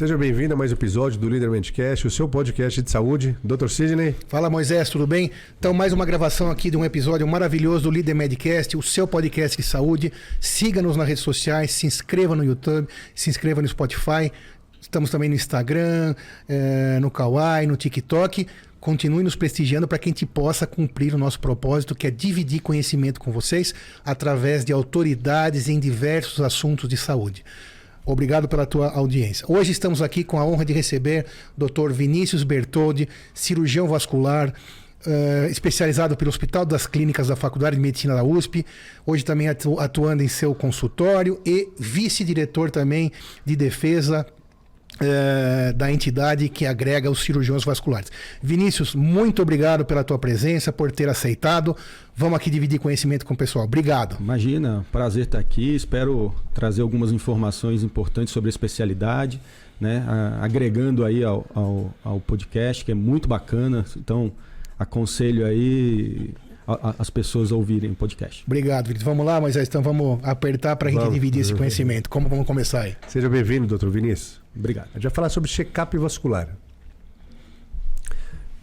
Seja bem-vindo a mais um episódio do Líder Medcast, o seu podcast de saúde. Dr. Sidney. Fala Moisés, tudo bem? Então, mais uma gravação aqui de um episódio maravilhoso do Líder Medcast, o seu podcast de saúde. Siga-nos nas redes sociais, se inscreva no YouTube, se inscreva no Spotify. Estamos também no Instagram, eh, no Kawaii, no TikTok. Continue nos prestigiando para que a gente possa cumprir o nosso propósito, que é dividir conhecimento com vocês através de autoridades em diversos assuntos de saúde. Obrigado pela tua audiência. Hoje estamos aqui com a honra de receber Dr. Vinícius Bertoldi, cirurgião vascular, uh, especializado pelo Hospital das Clínicas da Faculdade de Medicina da USP, hoje também atu atuando em seu consultório e vice-diretor também de defesa é, da entidade que agrega os cirurgiões vasculares. Vinícius, muito obrigado pela tua presença, por ter aceitado. Vamos aqui dividir conhecimento com o pessoal. Obrigado. Imagina, prazer estar aqui. Espero trazer algumas informações importantes sobre a especialidade, né? agregando aí ao, ao, ao podcast, que é muito bacana. Então, aconselho aí as pessoas ouvirem o podcast. Obrigado, Vinícius. Vamos lá, Moisés, então vamos apertar para a gente dividir esse conhecimento. Como vamos começar aí? Seja bem-vindo, doutor Vinícius. Obrigado. A gente vai falar sobre check-up vascular.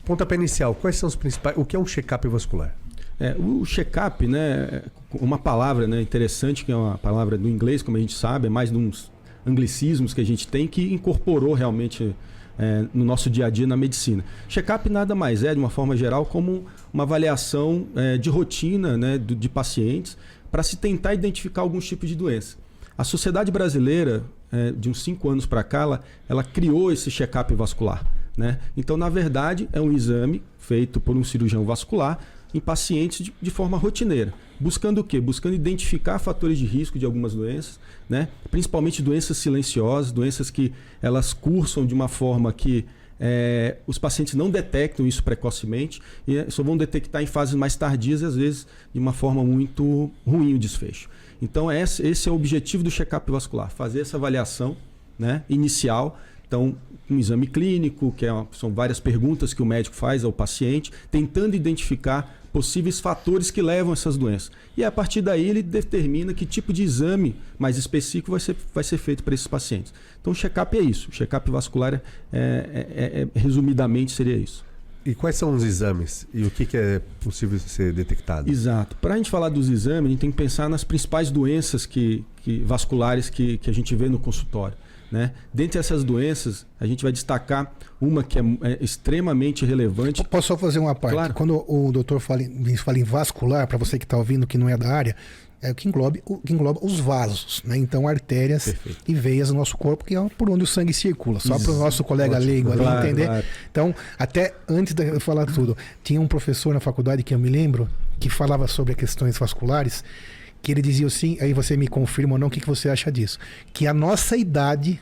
Pontapé inicial, quais são os principais. O que é um check-up vascular? É, o check-up, né, uma palavra né, interessante, que é uma palavra do inglês, como a gente sabe, é mais de uns anglicismos que a gente tem, que incorporou realmente é, no nosso dia a dia na medicina. Check-up nada mais é, de uma forma geral, como uma avaliação é, de rotina né, de, de pacientes para se tentar identificar alguns tipos de doença. A Sociedade Brasileira, é, de uns cinco anos para cá, ela, ela, criou esse check-up vascular. Né? Então, na verdade, é um exame feito por um cirurgião vascular em pacientes de, de, forma rotineira. Buscando o quê? Buscando identificar fatores de risco de algumas doenças, né? principalmente doenças silenciosas, doenças que elas cursam de uma forma que é, os pacientes não detectam isso precocemente e só vão detectar em fases mais tardias e às vezes de uma forma muito ruim o desfecho. Então esse, esse é o objetivo do check-up vascular, fazer essa avaliação né, inicial. Então, um exame clínico, que é uma, são várias perguntas que o médico faz ao paciente, tentando identificar possíveis fatores que levam a essas doenças. E a partir daí ele determina que tipo de exame mais específico vai ser, vai ser feito para esses pacientes. Então o check-up é isso. O check-up vascular, é, é, é, é, resumidamente, seria isso. E quais são os exames e o que, que é possível ser detectado? Exato. Para a gente falar dos exames, a gente tem que pensar nas principais doenças que, que vasculares que, que a gente vê no consultório. Né? Dentre essas doenças, a gente vai destacar uma que é, é extremamente relevante. Posso só fazer uma parte? Claro. Quando o doutor fala em, fala em vascular, para você que está ouvindo que não é da área, é o que engloba, o que engloba os vasos, né? Então, artérias Perfeito. e veias do nosso corpo, que é por onde o sangue circula. Só para o nosso colega Ótimo. leigo ali claro, entender. Claro. Então, até antes de eu falar tudo, tinha um professor na faculdade que eu me lembro que falava sobre questões vasculares que ele dizia assim, aí você me confirma ou não, o que, que você acha disso? Que a nossa idade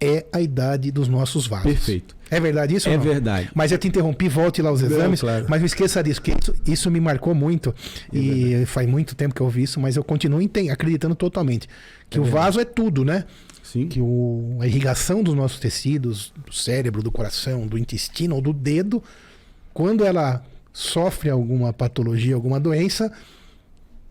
é a idade dos nossos vasos. Perfeito. É verdade isso? É verdade. Mas eu te interrompi, volte lá os exames. Não, claro. Mas não esqueça disso, que isso, isso me marcou muito. É e verdade. faz muito tempo que eu ouvi isso, mas eu continuo acreditando totalmente. Que é o vaso é tudo, né? Sim. Que o, a irrigação dos nossos tecidos, do cérebro, do coração, do intestino ou do dedo, quando ela sofre alguma patologia, alguma doença,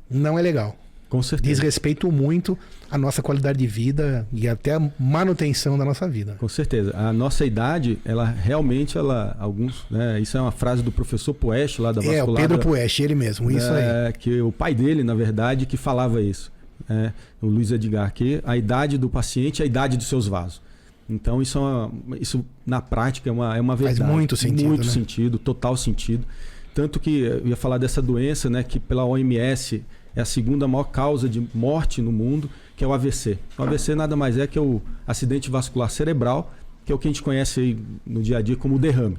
não é legal. Com certeza. Diz respeito muito à nossa qualidade de vida e até a manutenção da nossa vida. Com certeza. A nossa idade, ela realmente, ela, alguns, né, isso é uma frase do professor Poeste lá da É, o Pedro Poeste, ele mesmo, isso é, aí. Que o pai dele, na verdade, que falava isso. É, o Luiz Edgar, que a idade do paciente é a idade dos seus vasos. Então, isso, é uma, isso na prática é uma, é uma verdade. Faz muito sentido. Muito né? sentido, total sentido. Tanto que eu ia falar dessa doença, né, que pela OMS é a segunda maior causa de morte no mundo, que é o AVC. O AVC nada mais é que o acidente vascular cerebral, que é o que a gente conhece no dia a dia como derrame.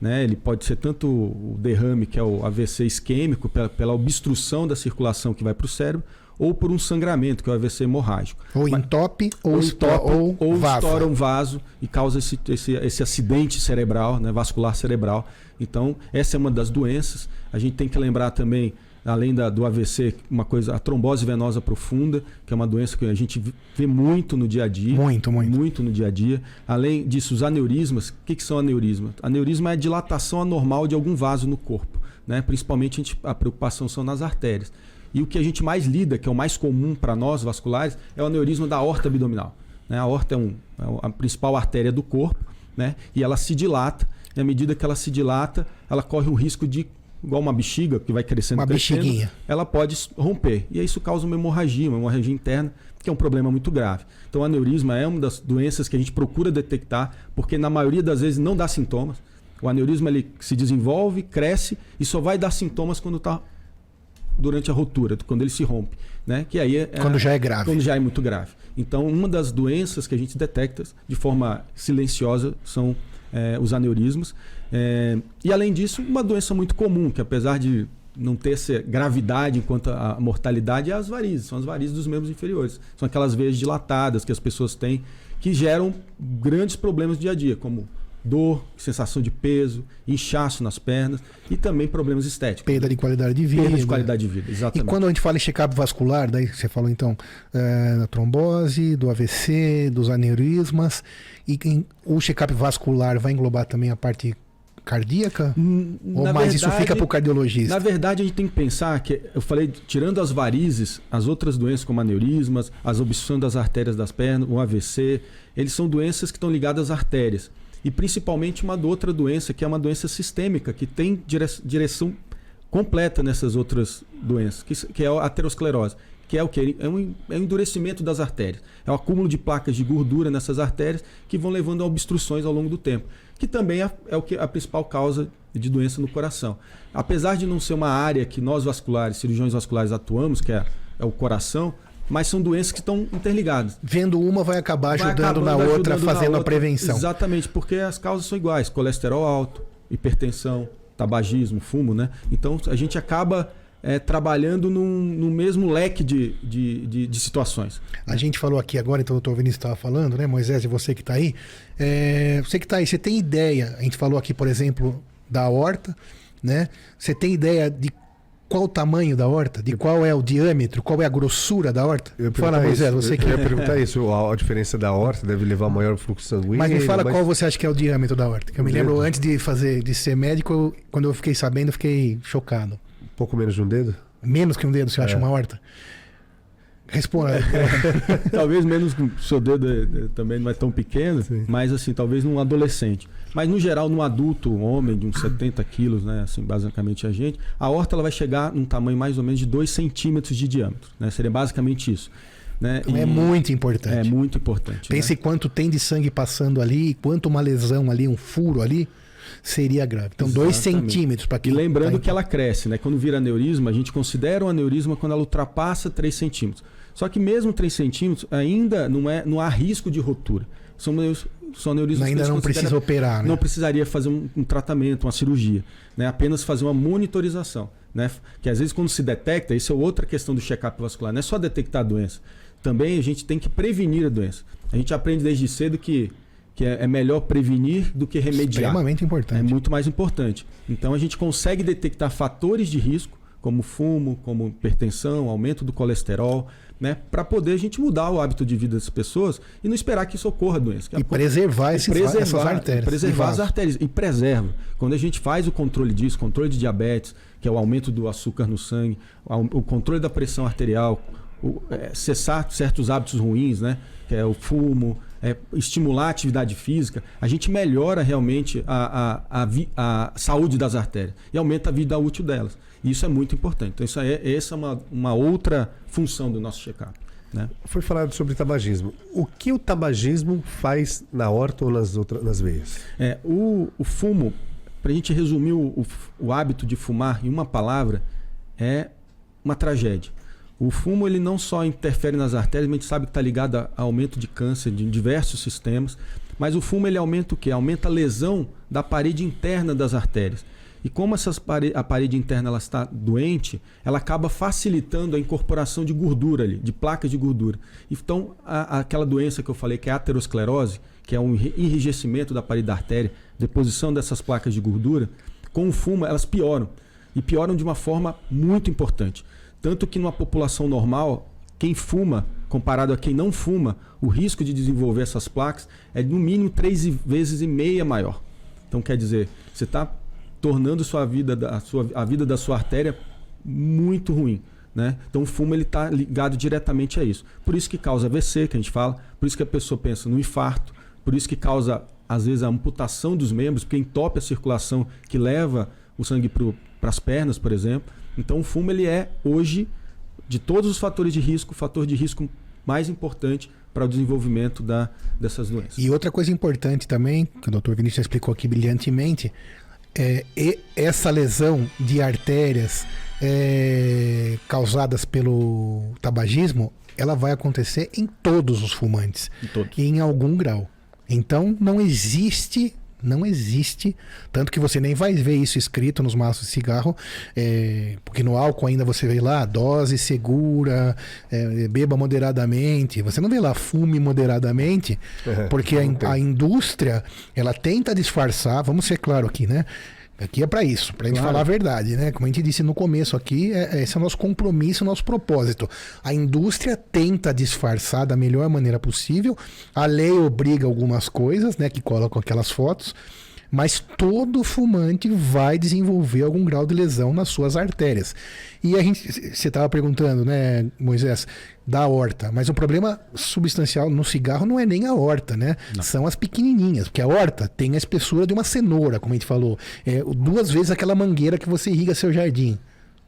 Né? Ele pode ser tanto o derrame, que é o AVC isquêmico, pela, pela obstrução da circulação que vai para o cérebro, ou por um sangramento, que é o AVC hemorrágico. Ou entope, ou, ou, entope, ou, ou estoura um vaso e causa esse, esse, esse acidente cerebral, né, vascular cerebral. Então, essa é uma das doenças. A gente tem que lembrar também além da, do AVC, uma coisa, a trombose venosa profunda, que é uma doença que a gente vê muito no dia a dia. Muito, muito. Muito no dia a dia. Além disso, os aneurismas. O que, que são aneurismas? Aneurisma é a dilatação anormal de algum vaso no corpo. Né? Principalmente a, gente, a preocupação são nas artérias. E o que a gente mais lida, que é o mais comum para nós vasculares, é o aneurisma da horta abdominal. Né? A aorta é, um, é a principal artéria do corpo né? e ela se dilata. E à medida que ela se dilata, ela corre o risco de, igual uma bexiga que vai crescendo, Uma crescendo, bexiguinha. ela pode romper. E isso causa uma hemorragia, uma hemorragia interna, que é um problema muito grave. Então, o aneurisma é uma das doenças que a gente procura detectar, porque na maioria das vezes não dá sintomas. O aneurisma ele se desenvolve, cresce e só vai dar sintomas quando está durante a rotura, quando ele se rompe, né? Que aí é, Quando já é grave. Quando já é muito grave. Então, uma das doenças que a gente detecta de forma silenciosa são é, os aneurismas. É, e além disso, uma doença muito comum, que apesar de não ter essa gravidade enquanto a mortalidade, é as varizes. São as varizes dos membros inferiores. São aquelas veias dilatadas que as pessoas têm que geram grandes problemas do dia a dia, como dor, sensação de peso, inchaço nas pernas e também problemas estéticos. Perda de qualidade de vida. Perda de qualidade de vida, E exatamente. quando a gente fala em check-up vascular, daí você falou então é, da trombose, do AVC, dos aneurismas, e em- o check-up vascular vai englobar também a parte cardíaca? Hum, Ou mais isso verdade- fica para o cardiologista? Na verdade, a gente tem que pensar que, eu falei, tirando as varizes, as outras doenças como aneurismas, as obstruções das artérias das pernas, o AVC, eles são doenças que estão ligadas às artérias. E principalmente uma outra doença, que é uma doença sistêmica, que tem dire- direção completa nessas outras doenças, que, que é a aterosclerose. Que é o que? É um, é um endurecimento das artérias. É o acúmulo de placas de gordura nessas artérias que vão levando a obstruções ao longo do tempo. Que também é, é o que, a principal causa de doença no coração. Apesar de não ser uma área que nós vasculares, cirurgiões vasculares atuamos, que é, é o coração, mas são doenças que estão interligadas. Vendo uma vai acabar Vai ajudando na outra, ajudando na fazendo a outra. prevenção. Exatamente, porque as causas são iguais: colesterol alto, hipertensão, tabagismo, fumo, né? Então a gente acaba é, trabalhando num, no mesmo leque de, de, de, de situações. A gente falou aqui agora, então o doutor Vinícius estava falando, né, Moisés, e você que está aí. é, você que está aí, você tem ideia? A gente falou aqui, por exemplo, da horta, né? Você tem ideia de qual o tamanho da horta? De qual é o diâmetro? Qual é a grossura da horta? Fala, Moisés, você que. Eu ia perguntar isso. A, a diferença da horta deve levar maior fluxo sanguíneo. Mas me fala mas- qual você acha que é o diâmetro da horta. Que eu me lembro dedo? antes de fazer, de ser médico, eu- quando eu fiquei sabendo, eu fiquei chocado. Um pouco menos de um dedo? Menos que um dedo, você acha É. uma horta? Responda. talvez menos que o seu dedo é, é, também não é tão pequeno, Sim. mas assim, talvez num adolescente. Mas no geral, num adulto, um homem de uns 70 quilos, né? Assim, basicamente a gente, a horta ela vai chegar num tamanho mais ou menos de 2 centímetros de diâmetro. Né? Seria basicamente isso. Né? Então é E muito é importante. muito importante. Pense né? quanto tem de sangue passando ali, quanto uma lesão ali, um furo ali, seria grave. Então, dois Exatamente. centímetros para E quem. lembrando tá que ela cresce, né? Quando vira aneurisma, a gente considera o aneurisma quando ela ultrapassa 3 centímetros. Só que mesmo 3 centímetros ainda não, é, não há risco de rotura. São, a ainda não precisa operar, né? Não precisaria fazer um, um tratamento, uma cirurgia. Né? Apenas fazer uma monitorização. Né? Que às vezes quando se detecta, isso é outra questão do check-up vascular, não é só detectar a doença. Também a gente tem que prevenir a doença. A gente aprende desde cedo que, que é é melhor prevenir do que remediar. Extremamente É importante. muito mais importante. Então a gente consegue detectar fatores de risco, como fumo, como hipertensão, aumento do colesterol, né? Para poder a gente mudar o hábito de vida das pessoas e não esperar que isso ocorra a doença. Que E preservar, esses, essas artérias. preservar as artérias e preserva. Quando a gente faz o controle disso, controle de diabetes, que é o aumento do açúcar no sangue, o o controle da pressão arterial, o, é, cessar certos hábitos ruins, né? Que é o fumo, é, estimular a atividade física, a gente melhora realmente a, a, a, vi- a saúde das artérias e aumenta a vida útil delas. E isso é muito importante. Então, isso é, essa é uma, uma outra função do nosso check-up. Né? Foi falado sobre tabagismo. O que o tabagismo faz na horta ou nas, outras, nas veias? É, o, o fumo, para a gente resumir o, o, o hábito de fumar em uma palavra, é uma tragédia. O fumo ele não só interfere nas artérias, mas a gente sabe que está ligado a, aumento de câncer de diversos sistemas, mas o fumo ele aumenta o quê? Aumenta a lesão da parede interna das artérias. E como essas pare a parede interna ela está doente, ela acaba facilitando a incorporação de gordura ali, de placas de gordura. Então, a- aquela doença que eu falei, que é a aterosclerose, que é um enri- enrijecimento da parede da artéria, deposição dessas placas de gordura, com o fumo elas pioram. E pioram de uma forma muito importante. Tanto que numa população normal, quem fuma, comparado a quem não fuma, o risco de desenvolver essas placas é no mínimo três vezes e meia maior. Então quer dizer, você está tornando sua vida, da- a, sua, a vida da sua artéria muito ruim. Né? Então o fumo está ligado diretamente a isso. Por isso que causa AVC, que a gente fala, por isso que a pessoa pensa no infarto, por isso que causa às vezes a amputação dos membros, porque entope a circulação que leva o sangue para as pernas, por exemplo. Então o fumo ele é hoje de todos os fatores de risco, o fator de risco mais importante para o desenvolvimento da, dessas doenças. E outra coisa importante também, que o Dr. Vinícius explicou aqui brilhantemente, é essa lesão de artérias é, causadas pelo tabagismo, ela vai acontecer em todos os fumantes, em, todos. em algum grau. Então não existe não existe. Tanto que você nem vai ver isso escrito nos maços de cigarro, é, porque no álcool ainda você vê lá dose segura, é, beba moderadamente. Você não vê lá fume moderadamente, é, porque a, a, indústria ela tenta disfarçar. Vamos ser claro aqui, né? Aqui é para isso, para a gente claro. falar a verdade, né? Como a gente disse no começo aqui, é, esse é o nosso compromisso, o nosso propósito. A indústria tenta disfarçar da melhor maneira possível. A lei obriga algumas coisas, né? Que colocam aquelas fotos mas todo fumante vai desenvolver algum grau de lesão nas suas artérias. E a gente, você estava perguntando, né, Moisés, da horta, mas o problema substancial no cigarro não é nem a horta, né? Não. São as pequenininhas, porque a horta tem a espessura de uma cenoura, como a gente falou, é duas vezes aquela mangueira que você irriga seu jardim.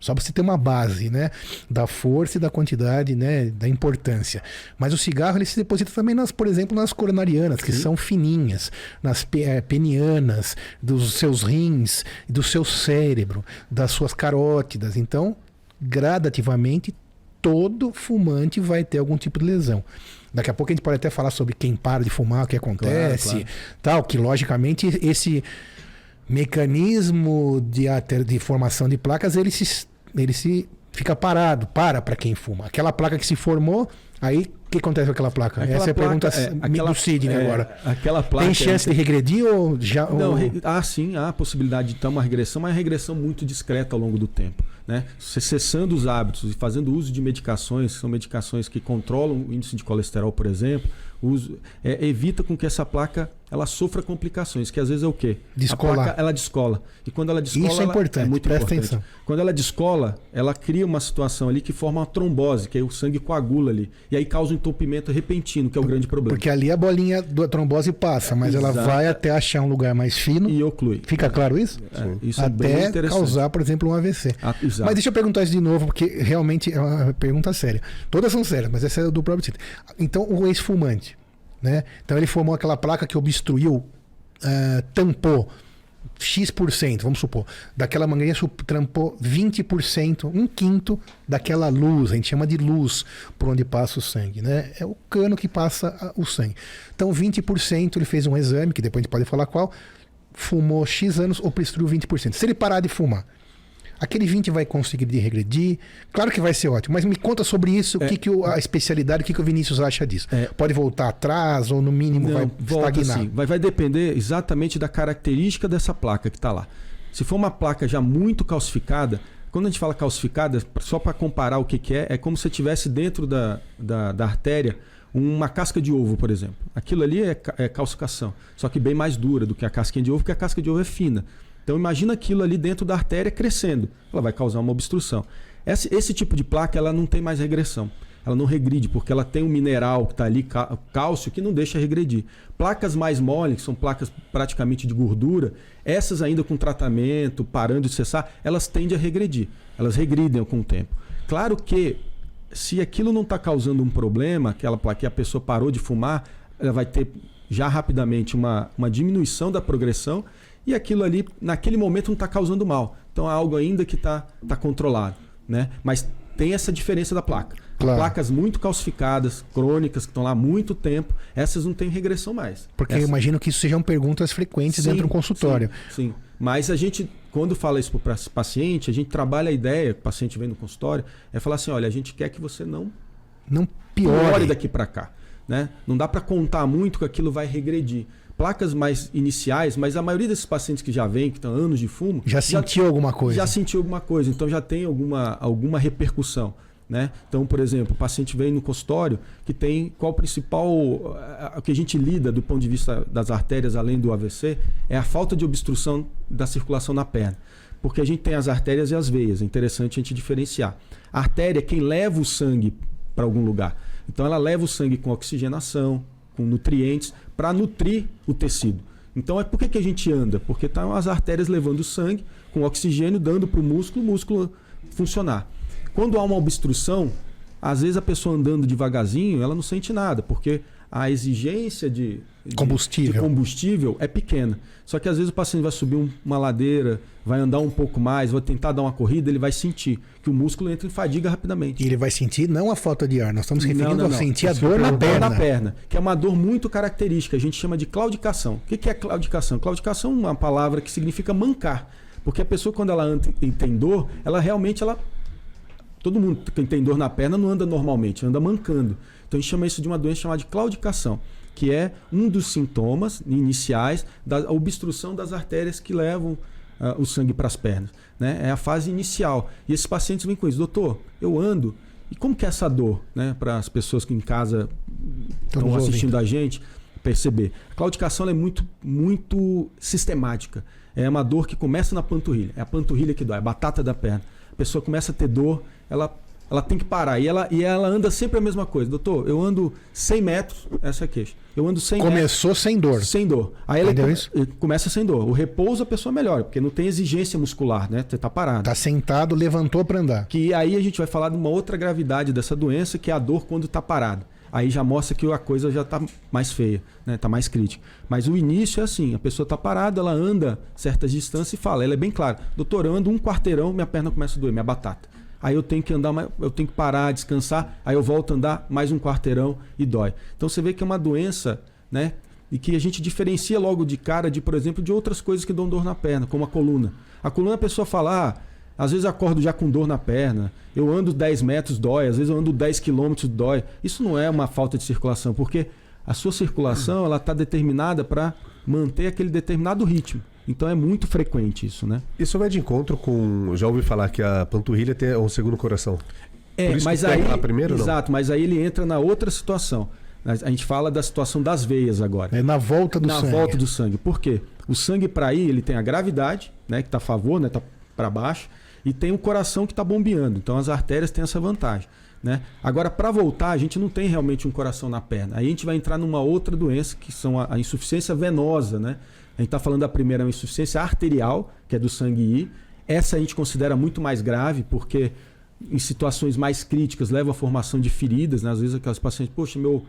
Só para você ter uma base, né? Da força e da quantidade, né? Da importância. Mas o cigarro ele se deposita também, nas, por exemplo, nas coronarianas, que Sim. são fininhas, nas é, penianas, dos seus rins, do seu cérebro, das suas carótidas. Então, gradativamente, todo fumante vai ter algum tipo de lesão. Daqui a pouco a gente pode até falar sobre quem para de fumar, o que acontece, claro, claro. tal, que logicamente esse mecanismo de, de formação de placas ele se, ele se fica parado, para para quem fuma. Aquela placa que se formou, aí o que acontece com aquela placa? Aquela Essa é a pergunta é, aquela, do Sidney é, agora. Aquela placa Tem chance é, de regredir ou já. Não, ou... Re, ah, sim, há a possibilidade de ter uma regressão, mas é uma regressão muito discreta ao longo do tempo. Né? Cessando os hábitos e fazendo uso de medicações, que são medicações que controlam o índice de colesterol, por exemplo, uso, é, evita com que essa placa ela sofra complicações, que às vezes é o quê? Descolar. A placa ela descola. E quando ela descola, Isso é importante, é muito presta importante. atenção. Quando ela descola, ela cria uma situação ali que forma uma trombose, que aí o sangue coagula ali. E aí causa um entupimento repentino, que é o grande problema. Porque ali a bolinha da trombose passa, mas Exato. ela vai até achar um lugar mais fino. E oclui. Fica claro isso? É, isso até é causar, por exemplo, um AVC. Ah, mas deixa eu perguntar isso de novo, porque realmente é uma pergunta séria. Todas são sérias, mas essa é do próprio título. Então, o ex-fumante né? Então ele formou aquela placa que obstruiu, uh, tampou X%, vamos supor, daquela mangueira trampou 20%, um quinto daquela luz, a gente chama de luz por onde passa o sangue, né? É o cano que passa o sangue. Então 20% ele fez um exame, que depois a gente pode falar qual, fumou X anos, obstruiu 20%. Se ele parar de fumar, aquele 20 vai conseguir regredir. Claro que vai ser ótimo, mas me conta sobre isso, o é, que, que o, a especialidade, o que, que o Vinícius acha disso. É, Pode voltar atrás ou no mínimo não, vai volta estagnar? Sim. Vai, vai depender exatamente da característica dessa placa que está lá. Se for uma placa já muito calcificada, quando a gente fala calcificada, só para comparar o que, que é, é como se tivesse dentro da, da, da, artéria uma casca de ovo, por exemplo. Aquilo ali é, é calcificação, só que bem mais dura do que a casquinha de ovo, porque a casca de ovo é fina. Então imagina aquilo ali dentro da artéria crescendo. Ela vai causar uma obstrução. Esse, esse tipo de placa ela não tem mais regressão. Ela não regride, porque ela tem um mineral que está ali, cálcio, que não deixa regredir. Placas mais moles, que são placas praticamente de gordura, essas ainda com tratamento, parando de cessar, elas tendem a regredir. Elas regridem com o tempo. Claro que se aquilo não está causando um problema, aquela placa a pessoa parou de fumar, ela vai ter já rapidamente uma, uma diminuição da progressão e aquilo ali, naquele momento, não está causando mal. Então é algo ainda que está tá controlado. Né? Mas tem essa diferença da placa. Claro. Placas muito calcificadas, crônicas, que estão lá há muito tempo, essas não têm regressão mais. Porque essas... eu imagino que isso sejam perguntas frequentes sim, dentro do consultório. Sim, sim, Mas a gente, quando fala isso para o paciente, a gente trabalha a ideia, o paciente vem no consultório, é falar assim: olha, a gente quer que você não, não piore daqui para cá. Né? Não dá para contar muito que aquilo vai regredir placas mais iniciais, mas a maioria desses pacientes que já vêm, que estão anos de fumo. Já, já sentiu alguma coisa? Já sentiu alguma coisa, então já tem alguma, alguma repercussão. Né? Então, por exemplo, o paciente vem no consultório que tem qual o principal. O que a gente lida do ponto de vista das artérias, além do AVC, é a falta de obstrução da circulação na perna. Porque a gente tem as artérias e as veias. É interessante a gente diferenciar. A artéria é quem leva o sangue para algum lugar. Então ela leva o sangue com oxigenação, com nutrientes, para nutrir o tecido. Então é por que, que a gente anda? Porque estão tá as artérias levando o sangue com oxigênio, dando para o músculo, o músculo funcionar. Quando há uma obstrução, às vezes a pessoa andando devagarzinho, ela não sente nada, porque a exigência de, de, combustível. de combustível é pequena. Só que às vezes o paciente vai subir uma ladeira, vai andar um pouco mais, vai tentar dar uma corrida, ele vai sentir que o músculo entra em fadiga rapidamente. E ele vai sentir não a falta de ar, nós estamos referindo não, não, não. a sentir a dor na perna. na perna, que é uma dor muito característica, a gente chama de claudicação. O que é claudicação? Claudicação é uma palavra que significa mancar. Porque a pessoa, quando ela tem dor, ela realmente ela Todo mundo que tem dor na perna não anda normalmente, anda mancando. Então a gente chama isso de uma doença chamada de claudicação, que é um dos sintomas iniciais da obstrução das artérias que levam uh, o sangue para as pernas. Né? É a fase inicial. E esses pacientes vêm com isso, doutor, eu ando. E como que é essa dor, né? Para as pessoas que em casa estão assistindo a gente perceber. A claudicação é muito, muito sistemática. É uma dor que começa na panturrilha. É a panturrilha que dói, a batata da perna. A pessoa começa a ter dor ela, ela tem que parar. E ela, e ela anda sempre a mesma coisa. Doutor, eu ando 100 metros, essa é a queixa. Eu ando 100 Começou metros, sem dor. Sem dor. Aí ela come, isso? começa sem dor. O repouso a pessoa melhora, porque não tem exigência muscular, né? Você tá parado. Tá sentado, levantou para andar. Que aí a gente vai falar de uma outra gravidade dessa doença, que é a dor quando tá parado. Aí já mostra que a coisa já tá mais feia, né? Tá mais crítica. Mas o início é assim, a pessoa tá parada, ela anda certas distâncias e fala, ela é bem clara. Doutor, eu ando um quarteirão, minha perna começa a doer, minha batata aí eu tenho que andar, eu tenho que parar, descansar, aí eu volto a andar mais um quarteirão e dói. Então você vê que é uma doença, né? E que a gente diferencia logo de cara de, por exemplo, de outras coisas que dão dor na perna, como a coluna. A coluna a pessoa fala, ah, às vezes eu acordo já com dor na perna, eu ando 10 metros, dói, às vezes eu ando 10 quilômetros, dói. Isso não é uma falta de circulação, porque a sua circulação ela está determinada para manter aquele determinado ritmo. Então é muito frequente isso, né? Isso vai de encontro com. Já ouvi falar que a panturrilha tem um segundo coração. É, mas aí. Primeiro, exato, não? mas aí ele entra na outra situação. A gente fala da situação das veias agora. É na volta do na sangue. Na volta do sangue. Por quê? O sangue para ir, ele tem a gravidade, né, que está a favor, né, tá para baixo, e tem o coração que está bombeando. Então as artérias têm essa vantagem. Né? Agora, para voltar, a gente não tem realmente um coração na perna. Aí a gente vai entrar numa outra doença, que são a, a insuficiência venosa, né? A gente está falando da primeira uma insuficiência arterial, que é do sangue ir. Essa a gente considera muito mais grave, porque em situações mais críticas leva à formação de feridas. Né? Às vezes aquelas pacientes, poxa, meu.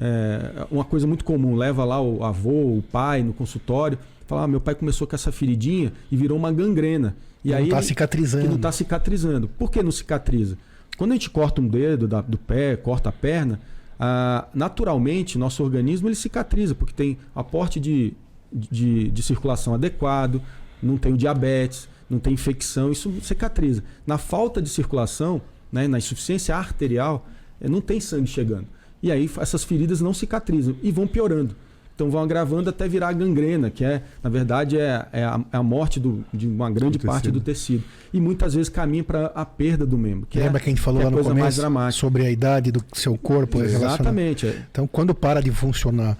É uma coisa muito comum, leva lá o avô, o pai no consultório, fala: ah, meu pai começou com essa feridinha e virou uma gangrena. E não está cicatrizando. Que não está cicatrizando. Por que não cicatriza? Quando a gente corta um dedo da, do pé, corta a perna, ah, naturalmente nosso organismo ele cicatriza, porque tem aporte de de, de circulação adequado, não tem diabetes, não tem infecção, isso cicatriza. Na falta de circulação, né, na insuficiência arterial, eh, não tem sangue chegando. E aí essas feridas não cicatrizam e vão piorando. Então vão agravando até virar gangrena, que é, na verdade, é, é, a, é a, morte do, de uma grande do parte do tecido. E muitas vezes caminha para a perda do membro. Que Lembra é, que a gente falou é lá no começo sobre a idade do seu corpo? Exatamente. É. Então, quando para de funcionar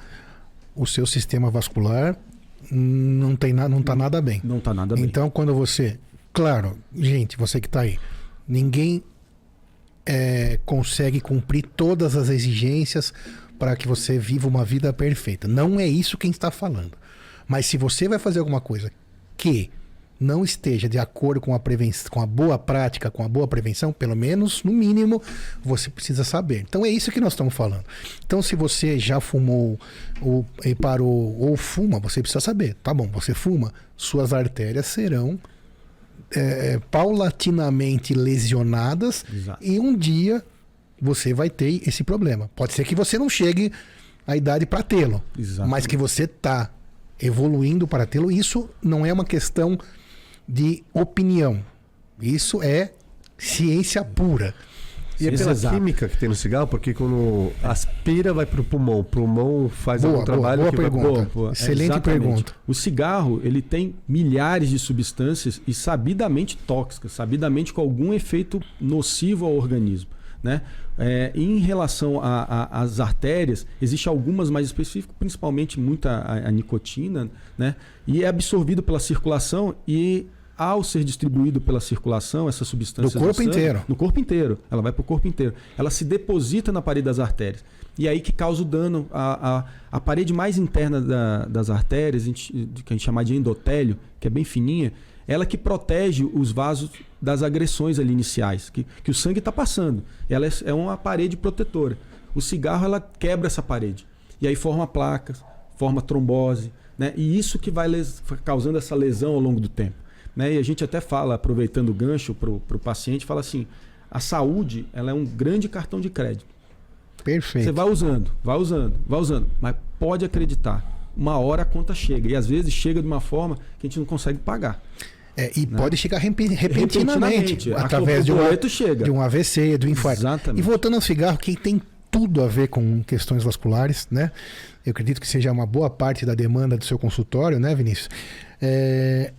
o seu sistema vascular não tem na, não tá nada bem. Não tá nada bem. Então quando você, claro, gente, você que está aí, ninguém é, consegue cumprir todas as exigências para que você viva uma vida perfeita. Não é isso quem está falando. Mas se você vai fazer alguma coisa que não esteja de acordo com a, prevenção, com a boa prática, com a boa prevenção, pelo menos, no mínimo, você precisa saber. Então é isso que nós estamos falando. Então, se você já fumou ou parou ou fuma, você precisa saber. Tá bom, você fuma, suas artérias serão é, paulatinamente lesionadas Exato. e um dia você vai ter esse problema. Pode ser que você não chegue à idade para tê-lo, mas que você está evoluindo para tê-lo. Isso não é uma questão de opinião. Isso é ciência pura. E é pela exato. química que tem no cigarro, porque quando aspira vai para o pulmão, o pulmão faz boa, um trabalho boa, boa que pergunta. vai... Boa, Excelente é pergunta. O cigarro ele tem milhares de substâncias e sabidamente tóxicas, sabidamente com algum efeito nocivo ao organismo. Né? É, em relação às artérias, existe algumas mais específicas, principalmente muita a, a nicotina, né? e é absorvido pela circulação e ao ser distribuído pela circulação, essa substância. No corpo sangue, inteiro. No corpo inteiro. Ela vai para o corpo inteiro. Ela se deposita na parede das artérias. E aí que causa o dano. A, a, a parede mais interna da, das artérias, que a gente chama de endotélio, que é bem fininha, ela que protege os vasos das agressões ali iniciais, que, que o sangue está passando. Ela é, é uma parede protetora. O cigarro ela quebra essa parede. E aí forma placas, forma trombose. Né? E isso que vai les... causando essa lesão ao longo do tempo. Né? E a gente até fala, aproveitando o gancho para o paciente, fala assim: a saúde ela é um grande cartão de crédito. Perfeito. Você vai usando, vai usando, vai usando, mas pode acreditar, uma hora a conta chega. E às vezes chega de uma forma que a gente não consegue pagar. É, e né? pode chegar repentinamente, repentinamente através de, uma, de um AVC, do infarto. Exatamente. E voltando ao cigarro, que tem tudo a ver com questões vasculares, né? Eu acredito que seja uma boa parte da demanda do seu consultório, né, Vinícius? É,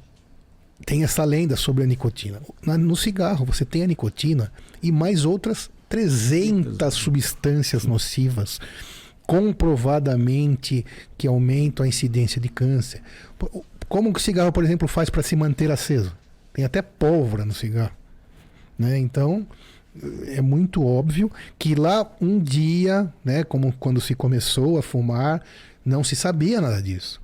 tem essa lenda sobre a nicotina. No cigarro, você tem a nicotina e mais outras 300 substâncias nocivas comprovadamente que aumentam a incidência de câncer. Como o cigarro, por exemplo, faz para se manter aceso? Tem até pólvora no cigarro. Né? Então, é muito óbvio que lá um dia, né, como quando se começou a fumar, não se sabia nada disso.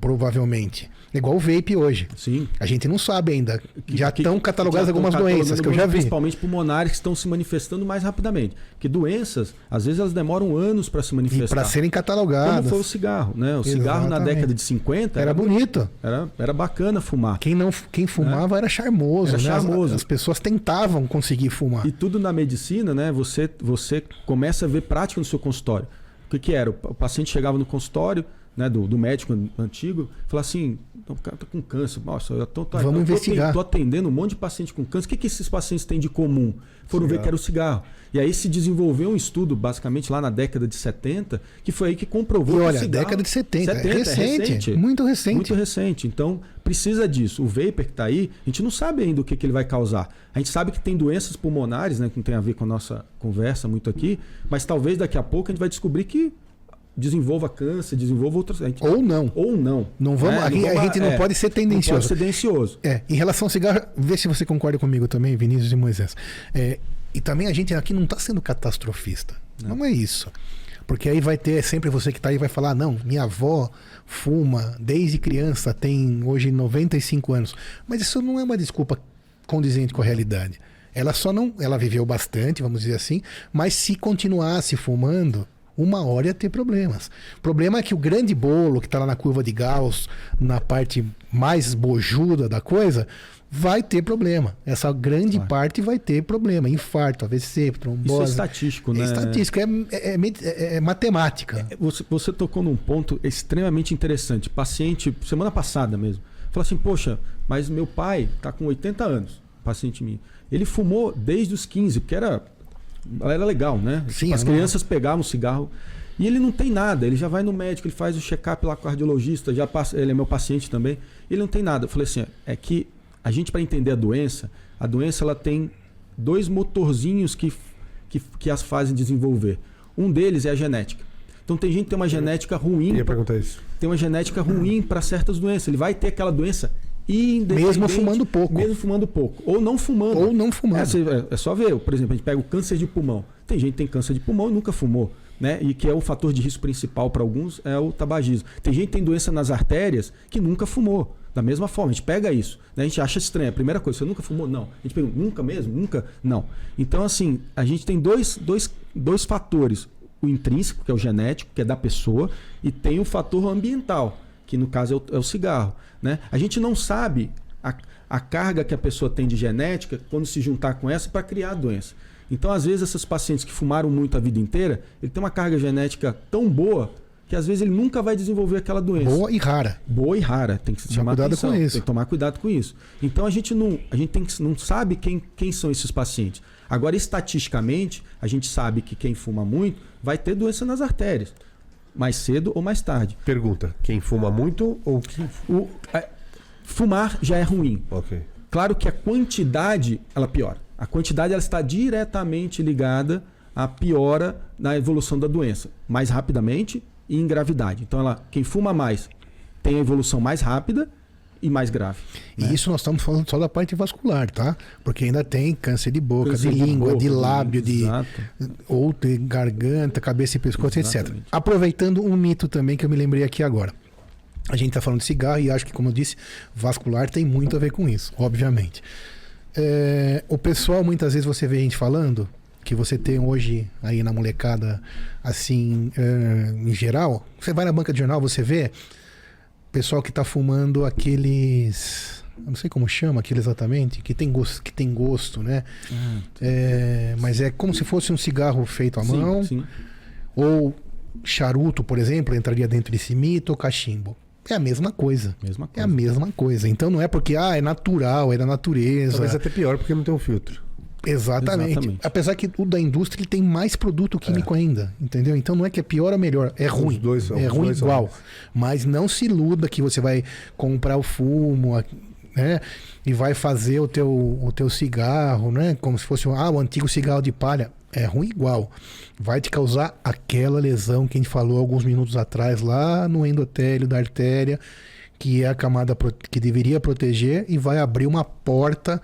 Provavelmente. Igual o vape hoje. Sim. A gente não sabe ainda. Que, já estão catalogadas já algumas doenças que eu já vi. Principalmente pulmonares que estão se manifestando mais rapidamente. Que doenças, às vezes elas demoram anos para se manifestar. Para serem catalogadas. Como foi o cigarro, né? O Exatamente. cigarro na década de 50 era, era bonito. Era, era bacana fumar. Quem não quem fumava é. era charmoso, era né? charmoso. As, as, pessoas tentavam conseguir fumar. E tudo na medicina, né? Você você começa a ver prática no seu consultório. O que, que era? O paciente chegava no consultório, né, do, do médico antigo, falar assim: o cara tá com câncer. Nossa, eu tô, tô, Vamos investigar. Tô atendendo um monte de paciente com câncer. O que, que esses pacientes têm de comum? Foram cigarro. ver que era o cigarro. E aí se desenvolveu um estudo, basicamente lá na década de 70, que foi aí que comprovou e olha, que cigarro... década de 70, 70 é, recente, é recente, muito recente. Muito recente. Então, precisa disso. O vapor que está aí, a gente não sabe ainda o que, que ele vai causar. A gente sabe que tem doenças pulmonares, né, que não tem a ver com a nossa conversa muito aqui, mas talvez daqui a pouco a gente vai descobrir que desenvolva câncer, desenvolva outras. Gente, ou não. Ou não. Não vamos, é, não a gente não é, pode ser tendencioso. Não pode ser tendencioso. É, em relação ao cigarro, vê se você concorda comigo também, Vinícius e Moisés. É, e também a gente aqui não está sendo catastrofista. Não. não é isso. Porque aí vai ter sempre você que está aí vai falar: não, minha avó fuma desde criança, tem hoje 95 anos. Mas isso não é uma desculpa condizente com a realidade. Ela só não. Ela viveu bastante, vamos dizer assim, mas se continuasse fumando, uma hora ia ter problemas. O problema é que o grande bolo que está lá na curva de Gauss, na parte mais bojuda da coisa, vai ter problema. Essa grande claro. parte vai ter problema. Infarto, AVC, trombose. Isso é estatístico, né? É estatístico, é, é, é, é matemática. Você, você, tocou num ponto extremamente interessante. Paciente, semana passada mesmo, falou assim: Poxa, mas meu pai está com 80 anos, paciente meu. Ele fumou desde os 15, porque era era legal, né? Sim, As crianças pegavam o cigarro. E ele não tem nada, ele já vai no médico, ele faz o check-up lá com o cardiologista, já passa, ele é meu paciente também. Ele não tem nada. Eu falei assim: é que a gente, para entender a doença, a doença ela tem dois motorzinhos que, que, que as fazem desenvolver. Um deles é a genética. Então tem gente que tem uma genética ruim. Eu ia perguntar isso. Tem uma genética ruim para certas doenças. Ele vai ter aquela doença mesmo fumando pouco. Mesmo fumando pouco. Ou não fumando. Ou não fumando. É, é, só ver, por exemplo, a gente pega o câncer de pulmão. Tem gente que tem câncer de pulmão e nunca fumou. Né? E que é o fator de risco principal para alguns é o tabagismo. Tem gente que tem doença nas artérias que nunca fumou. Da mesma forma, a gente pega isso. Né? A gente acha estranho. A primeira coisa, você nunca fumou? Não. A gente pergunta, nunca mesmo? Nunca? Não. Então, assim, a gente tem dois, dois, dois fatores. O intrínseco, que é o genético, que é da pessoa, e tem o fator ambiental, que no caso é o, é o cigarro. Né? A gente não sabe a, a carga que a pessoa tem de genética quando se juntar com essa para criar a doença. Então, às vezes, esses pacientes que fumaram muito a vida inteira, ele tem uma carga genética tão boa que às vezes ele nunca vai desenvolver aquela doença. Boa e rara. Boa e rara. Tem que se chamar cuidado atenção. com isso. Tem que tomar cuidado com isso. Então a gente não, a gente tem não sabe quem, quem são esses pacientes. Agora, estatisticamente, a gente sabe que quem fuma muito vai ter doença nas artérias mais cedo ou mais tarde. Pergunta: quem fuma muito ou quem... o, é, fumar já é ruim. Ok. Claro que a quantidade ela piora. A quantidade ela está diretamente ligada à piora na evolução da doença, mais rapidamente e em gravidade. Então, ela, quem fuma mais tem a evolução mais rápida e mais grave. E né? isso nós estamos falando só da parte vascular, tá? Porque ainda tem câncer de boca, câncer de língua, de, boca, de lábio, de ou de garganta, cabeça e pescoço, Exatamente. etc. Aproveitando um mito também que eu me lembrei aqui agora. A gente está falando de cigarro e acho que, como eu disse, vascular tem muito a ver com isso, obviamente. É, o pessoal, muitas vezes você vê a gente falando que você tem hoje aí na molecada, assim, é, em geral. Você vai na banca de jornal, você vê pessoal que está fumando aqueles. Eu não sei como chama aquilo exatamente, que tem gosto, que tem gosto né? Ah, é, mas é como se fosse um cigarro feito à sim, mão. Sim. Ou charuto, por exemplo, entraria dentro desse mito ou cachimbo. É a mesma coisa. mesma coisa. É a mesma coisa. Então não é porque ah, é natural, é da natureza. Talvez até pior porque não tem um filtro. Exatamente. Exatamente. Apesar que o da indústria ele tem mais produto químico é. ainda, entendeu? Então não é que é pior ou melhor, é ruim. Os dois, é ruim igual. Mas não se iluda que você vai comprar o fumo, né? E vai fazer o teu, o teu cigarro, né? Como se fosse ah, o antigo cigarro de palha. É ruim igual. Vai te causar aquela lesão que a gente falou alguns minutos atrás, lá no endotélio da artéria, que é a camada que deveria proteger e vai abrir uma porta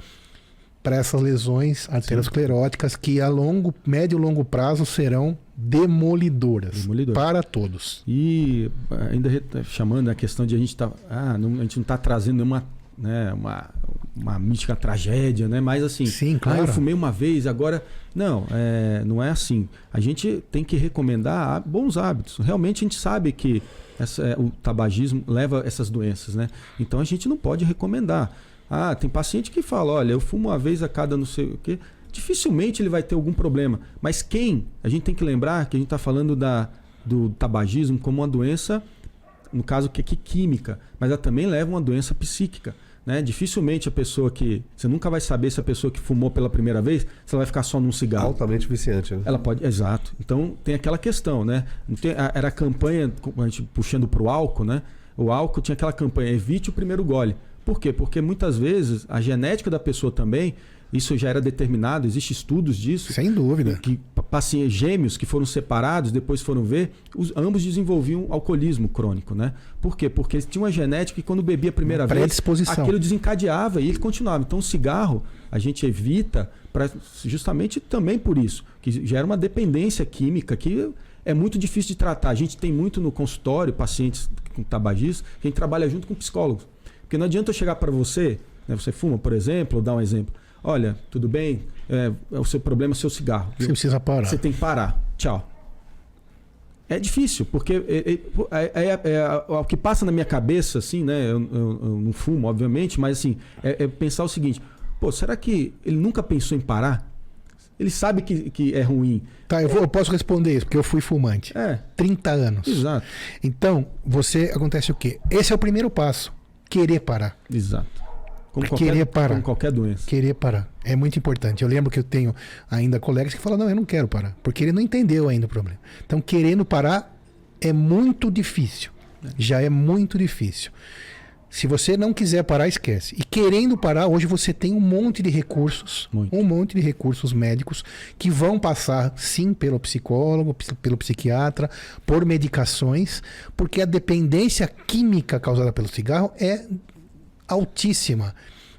para essas lesões arterioscleróticas que a longo, médio e longo prazo serão demolidoras Demolidor. para todos. E ainda chamando a questão de a gente estar, tá, ah, não, a gente não está trazendo nenhuma né, uma, uma mítica tragédia, né? Mas assim, Sim, claro. ah, eu fumei uma vez, agora. Não, é, não é assim. A gente tem que recomendar bons hábitos. Realmente a gente sabe que essa, é, o tabagismo leva essas doenças, né? Então a gente não pode recomendar. Ah, tem paciente que fala, olha, eu fumo uma vez a cada não sei o quê. Dificilmente ele vai ter algum problema. Mas quem? A gente tem que lembrar que a gente está falando da, do tabagismo como uma doença, no caso que é química, mas ela também leva uma doença psíquica. Né? Dificilmente a pessoa que. Você nunca vai saber se a pessoa que fumou pela primeira vez, se ela vai ficar só num cigarro. Altamente viciante, né? Ela pode. Exato. Então tem aquela questão, né? Era a campanha, a gente puxando para o álcool, né? O álcool tinha aquela campanha, evite o primeiro gole. Por quê? Porque muitas vezes a genética da pessoa também, isso já era determinado, existem estudos disso. Sem dúvida. Que pacientes gêmeos que foram separados, depois foram ver, os, ambos desenvolviam alcoolismo crônico, né? Por quê? Porque eles tinham uma genética que quando bebia a primeira vez, aquilo desencadeava e ele continuava. Então o cigarro a gente evita para justamente também por isso, que gera uma dependência química que é muito difícil de tratar. A gente tem muito no consultório pacientes com tabagistas que a gente trabalha junto com psicólogos. Porque não adianta eu chegar para você, né, você fuma, por exemplo, ou dar um exemplo. Olha, tudo bem, é, é o seu problema é o seu cigarro. Você precisa parar. Você tem que parar. Tchau. É difícil, porque é, é, é, é, é o que passa na minha cabeça, assim, né? Eu, eu, eu não fumo, obviamente, mas assim, é, é, pensar o seguinte: pô, será que ele nunca pensou em parar? Ele sabe que, que é ruim. Tá, eu, vou, eu posso responder isso, porque eu fui fumante. É. 30 anos. Exato. Então, você acontece o quê? Esse é o primeiro passo querer parar. Exato. Como qualquer, querer parar. Como qualquer doença. Querer parar. É muito importante. Eu lembro que eu tenho ainda colegas que falam, não, eu não quero parar. Porque ele não entendeu ainda o problema. Então, querendo parar é muito difícil. É. Já é muito difícil. Se você não quiser parar, esquece. E querendo parar, hoje você tem um monte de recursos, muito. um monte de recursos médicos que vão passar, sim, pelo psicólogo, pelo psiquiatra, por medicações, porque a dependência química causada pelo cigarro é altíssima.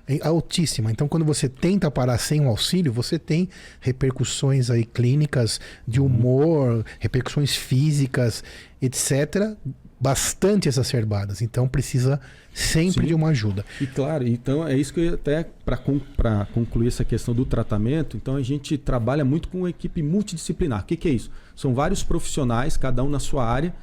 É altíssima. Então, quando você tenta parar sem o auxílio, você tem repercussões aí clínicas de humor, repercussões físicas, etc., bastante exacerbadas. Então precisa sempre Sim. de uma ajuda. E claro, então é isso que eu até para concluir essa questão do tratamento, então a gente trabalha muito com uma equipe multidisciplinar. O que, que é isso? São vários profissionais, cada um na sua área,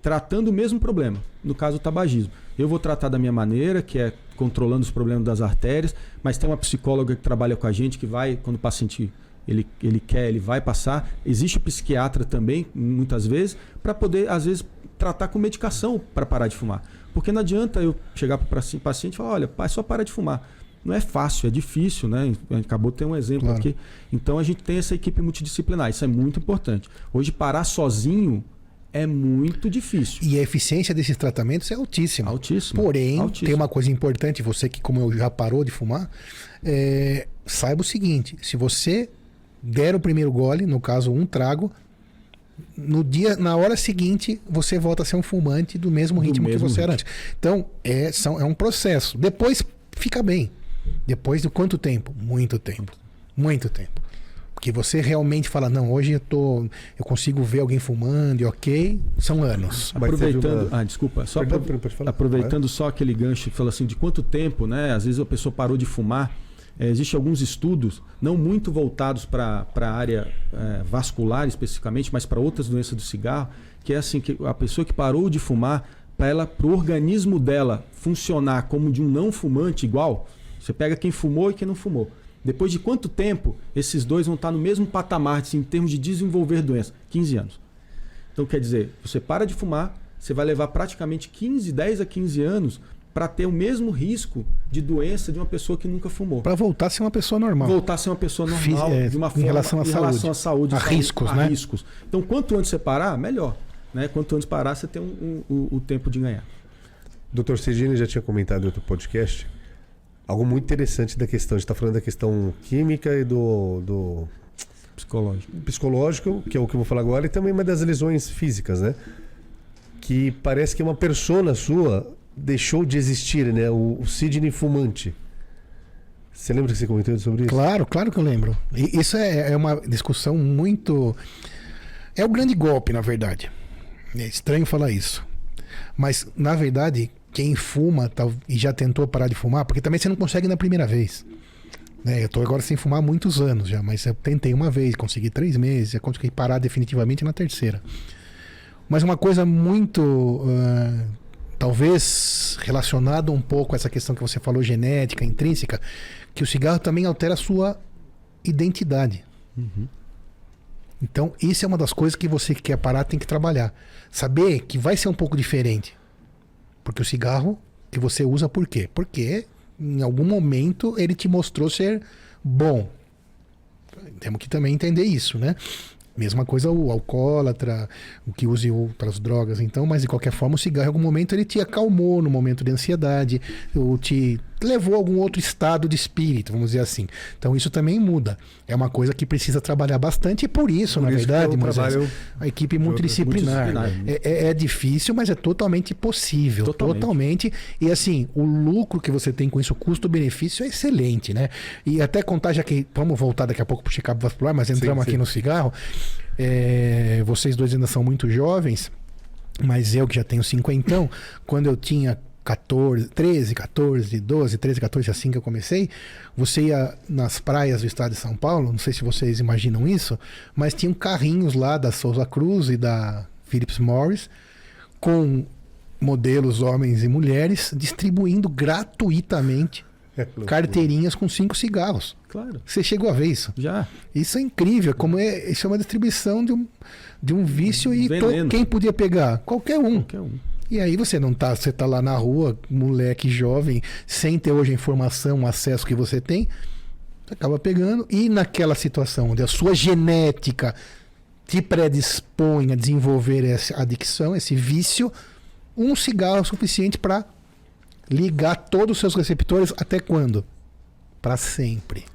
tratando o mesmo problema. No caso, o tabagismo. Eu vou tratar da minha maneira, que é controlando os problemas das artérias, mas tem uma psicóloga que trabalha com a gente que vai, quando o paciente ele, ele quer, ele vai passar. Existe psiquiatra também, muitas vezes, para poder, às vezes, tratar com medicação para parar de fumar. Porque não adianta eu chegar para o paciente e falar: olha, pai, só para de fumar. Não é fácil, é difícil, né? Acabou de ter um exemplo claro. aqui. Então a gente tem essa equipe multidisciplinar, isso é muito importante. Hoje, parar sozinho é muito difícil. E a eficiência desses tratamentos é altíssima. Altíssima. Porém, altíssima. tem uma coisa importante, você que, como eu já parou de fumar, é, saiba o seguinte: se você der o primeiro gole, no caso, um trago, no dia, na hora seguinte, você volta a ser um fumante do mesmo do ritmo mesmo que você ritmo. era antes. Então, é, são, é um processo. Depois fica bem. Depois de quanto tempo? Muito tempo. Muito tempo. Porque você realmente fala, não, hoje eu tô. Eu consigo ver alguém fumando e ok, são anos. Aproveitando. Ah, desculpa, só Perdão, aproveitando só aquele gancho que fala assim, de quanto tempo, né? Às vezes a pessoa parou de fumar. É, Existem alguns estudos, não muito voltados para a área é, vascular especificamente, mas para outras doenças do cigarro, que é assim, que a pessoa que parou de fumar, para o organismo dela funcionar como de um não fumante igual, você pega quem fumou e quem não fumou. Depois de quanto tempo esses dois vão estar no mesmo patamar assim, em termos de desenvolver doença? 15 anos. Então quer dizer, você para de fumar, você vai levar praticamente 15, 10 a 15 anos para ter o mesmo risco de doença de uma pessoa que nunca fumou. Para voltar a ser uma pessoa normal. Voltar a ser uma pessoa normal, Fiz, é, de uma forma, em relação à saúde. Relação à saúde, a riscos, a né? riscos. Então, quanto antes você parar, melhor. Né? Quanto antes parar, você tem um, um, o tempo de ganhar. Doutor Cedini já tinha comentado em outro podcast algo muito interessante da questão. A gente está falando da questão química e do, do psicológico. psicológico, que é o que eu vou falar agora, e também uma das lesões físicas, né? Que parece que uma persona sua deixou de existir, né? O, o Sidney fumante. Você lembra que você comentou sobre isso? Claro, claro que eu lembro. E isso é, é uma discussão muito. É o grande golpe, na verdade. É estranho falar isso. Mas, na verdade, quem fuma tá, e já tentou parar de fumar, porque também você não consegue na primeira vez. Né? Eu estou agora sem fumar há muitos anos já, mas eu tentei uma vez, consegui três meses, já consegui parar definitivamente na terceira. Mas uma coisa muito. Uh, talvez relacionada um pouco a essa questão que você falou, genética, intrínseca, que o cigarro também altera a sua identidade. Uhum. Então, isso é uma das coisas que você que quer parar tem que trabalhar. Saber que vai ser um pouco diferente. Porque o cigarro que você usa por quê? Porque em algum momento ele te mostrou ser bom. Temos que também entender isso, né? Mesma coisa o alcoólatra, o que use outras drogas, então, mas de qualquer forma o cigarro em algum momento ele te acalmou no momento de ansiedade, ou te levou a algum outro estado de espírito, vamos dizer assim. Então isso também muda. É uma coisa que precisa trabalhar bastante e por isso, por na isso verdade, Moisés, a equipe multidisciplinar. multidisciplinar. É, é, é, difícil, mas é totalmente possível. Totalmente. totalmente. E assim, o lucro que você tem com isso, o custo-benefício é excelente, né? E até contar, já que vamos voltar daqui a pouco para o check-up vascular, mas entramos sim, aqui sim. no cigarro. É, vocês dois ainda são muito jovens, mas eu que já tenho cinquentão, quando eu tinha 14, 13, 14, 12, 13, 14, assim que eu comecei, você ia nas praias do estado de São Paulo, não sei se vocês imaginam isso, mas tinham carrinhos lá da Souza Cruz e da Philips Morris com modelos homens e mulheres distribuindo gratuitamente é carteirinhas com cinco cigarros. Claro. Você chegou a ver isso? Já. Isso é incrível, como é, isso é uma distribuição de um, de um vício e to, quem podia pegar? Qualquer um. Qualquer um. E aí você não tá, você tá lá na rua, moleque jovem, sem ter hoje a informação, o acesso que você tem, você acaba pegando e naquela situação onde a sua genética te predispõe a desenvolver essa adicção, esse vício, um cigarro é suficiente para ligar todos os seus receptores até quando? Para sempre.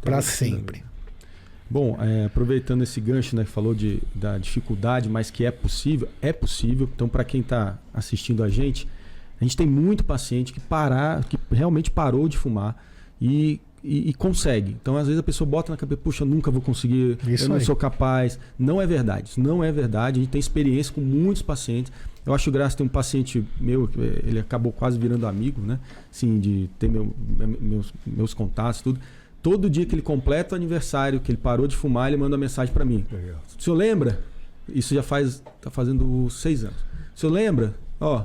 Para sempre. Bom, é, aproveitando esse gancho, né, que falou de, da dificuldade, mas que é possível, é possível. Então, para quem está assistindo a gente, a gente tem muito paciente que parar, que realmente parou de fumar e, e, e consegue. Então, às vezes a pessoa bota na cabeça, puxa, nunca vou conseguir, Isso eu não aí. sou capaz. Não é verdade, isso não é verdade. A gente tem experiência com muitos pacientes. Eu acho graça ter um paciente meu, ele acabou quase virando amigo, né? Sim, de ter meu, meus, meus contatos, tudo. Todo dia que ele completa o aniversário, que ele parou de fumar, ele manda uma mensagem para mim. Legal. O senhor lembra? Isso já faz. tá fazendo seis anos. O senhor lembra? Ó.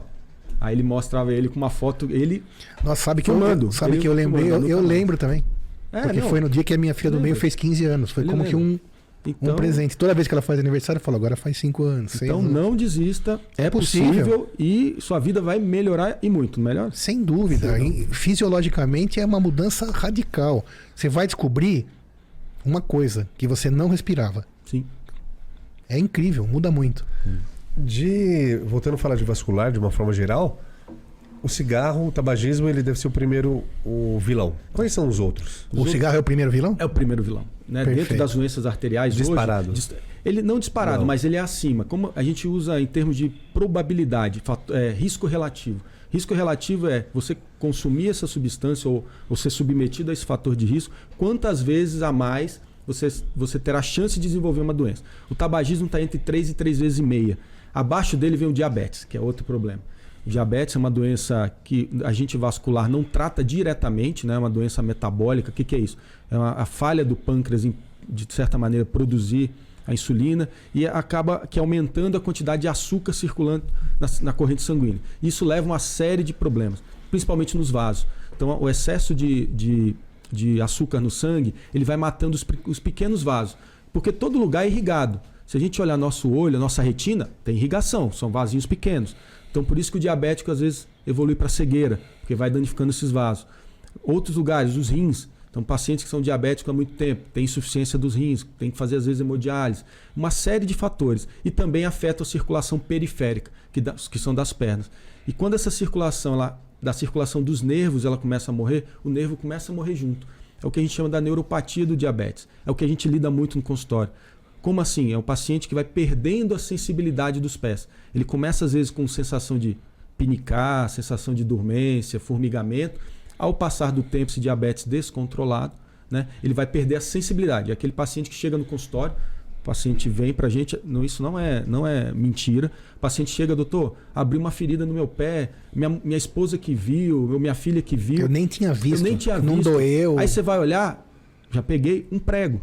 Aí ele mostrava ele com uma foto, ele. Nossa, sabe que fumando, eu, sabe que eu lembrei? Eu, eu lembro também. É, porque não, foi no dia que a minha filha do meio fez 15 anos. Foi como lembra. que um então, um presente. Toda vez que ela faz aniversário, eu falo, agora faz cinco anos. Então anos. não desista. É possível. possível. e sua vida vai melhorar e muito, melhor? Sem dúvida. Sem Fisiologicamente é uma mudança radical. Você vai descobrir uma coisa que você não respirava. Sim. É incrível, muda muito. De voltando a falar de vascular de uma forma geral, o cigarro, o tabagismo, ele deve ser o primeiro o vilão. Quais são os outros? Os o cigarro é o primeiro vilão? É o primeiro vilão. Né, dentro das doenças arteriais Disparado. hoje. dis- Ele não disparado, Não. mas ele é acima. Como a gente usa em termos de probabilidade, fato- é, risco relativo. Risco relativo é você consumir essa substância ou, ou ser submetido a esse fator de risco, quantas vezes a mais você, você terá chance de desenvolver uma doença. O tabagismo está entre 3 e 3 vezes e meia. Abaixo dele vem o diabetes, que é outro problema. O diabetes é uma doença que a gente vascular não trata diretamente, né? é uma doença metabólica. O que, que é isso? É uma, a falha do pâncreas em, de certa maneira, produzir a insulina e acaba que aumentando a quantidade de açúcar circulando na, na corrente sanguínea. Isso leva a uma série de problemas, principalmente nos vasos. Então, o excesso de, de, de açúcar no sangue, ele vai matando os, os pequenos vasos, porque todo lugar é irrigado. Se a gente olhar nosso olho, nossa retina, tem irrigação, são vasinhos pequenos. Então, por isso que o diabético às vezes evolui para cegueira, porque vai danificando esses vasos. Outros lugares, os rins. Então, pacientes que são diabéticos há muito tempo, têm insuficiência dos rins, tem que fazer às vezes hemodiálise. Uma série de fatores. E também afeta a circulação periférica, que, das- que são das pernas. E quando essa circulação, ela, da circulação dos nervos, ela começa a morrer, o nervo começa a morrer junto. É o que a gente chama da neuropatia do diabetes. É o que a gente lida muito no consultório. Como assim? É um paciente que vai perdendo a sensibilidade dos pés. Ele começa às vezes com sensação de pinicar, sensação de dormência, formigamento. Ao passar do tempo, esse diabetes descontrolado, né, ele vai perder a sensibilidade. É aquele paciente que chega no consultório, o paciente vem pra gente, não, isso não é, não é mentira. O paciente chega, doutor, abriu uma ferida no meu pé, minha, minha esposa que viu, minha filha que viu. Eu nem tinha visto. Eu nem tinha Não visto. doeu. Aí você vai olhar, já peguei um prego.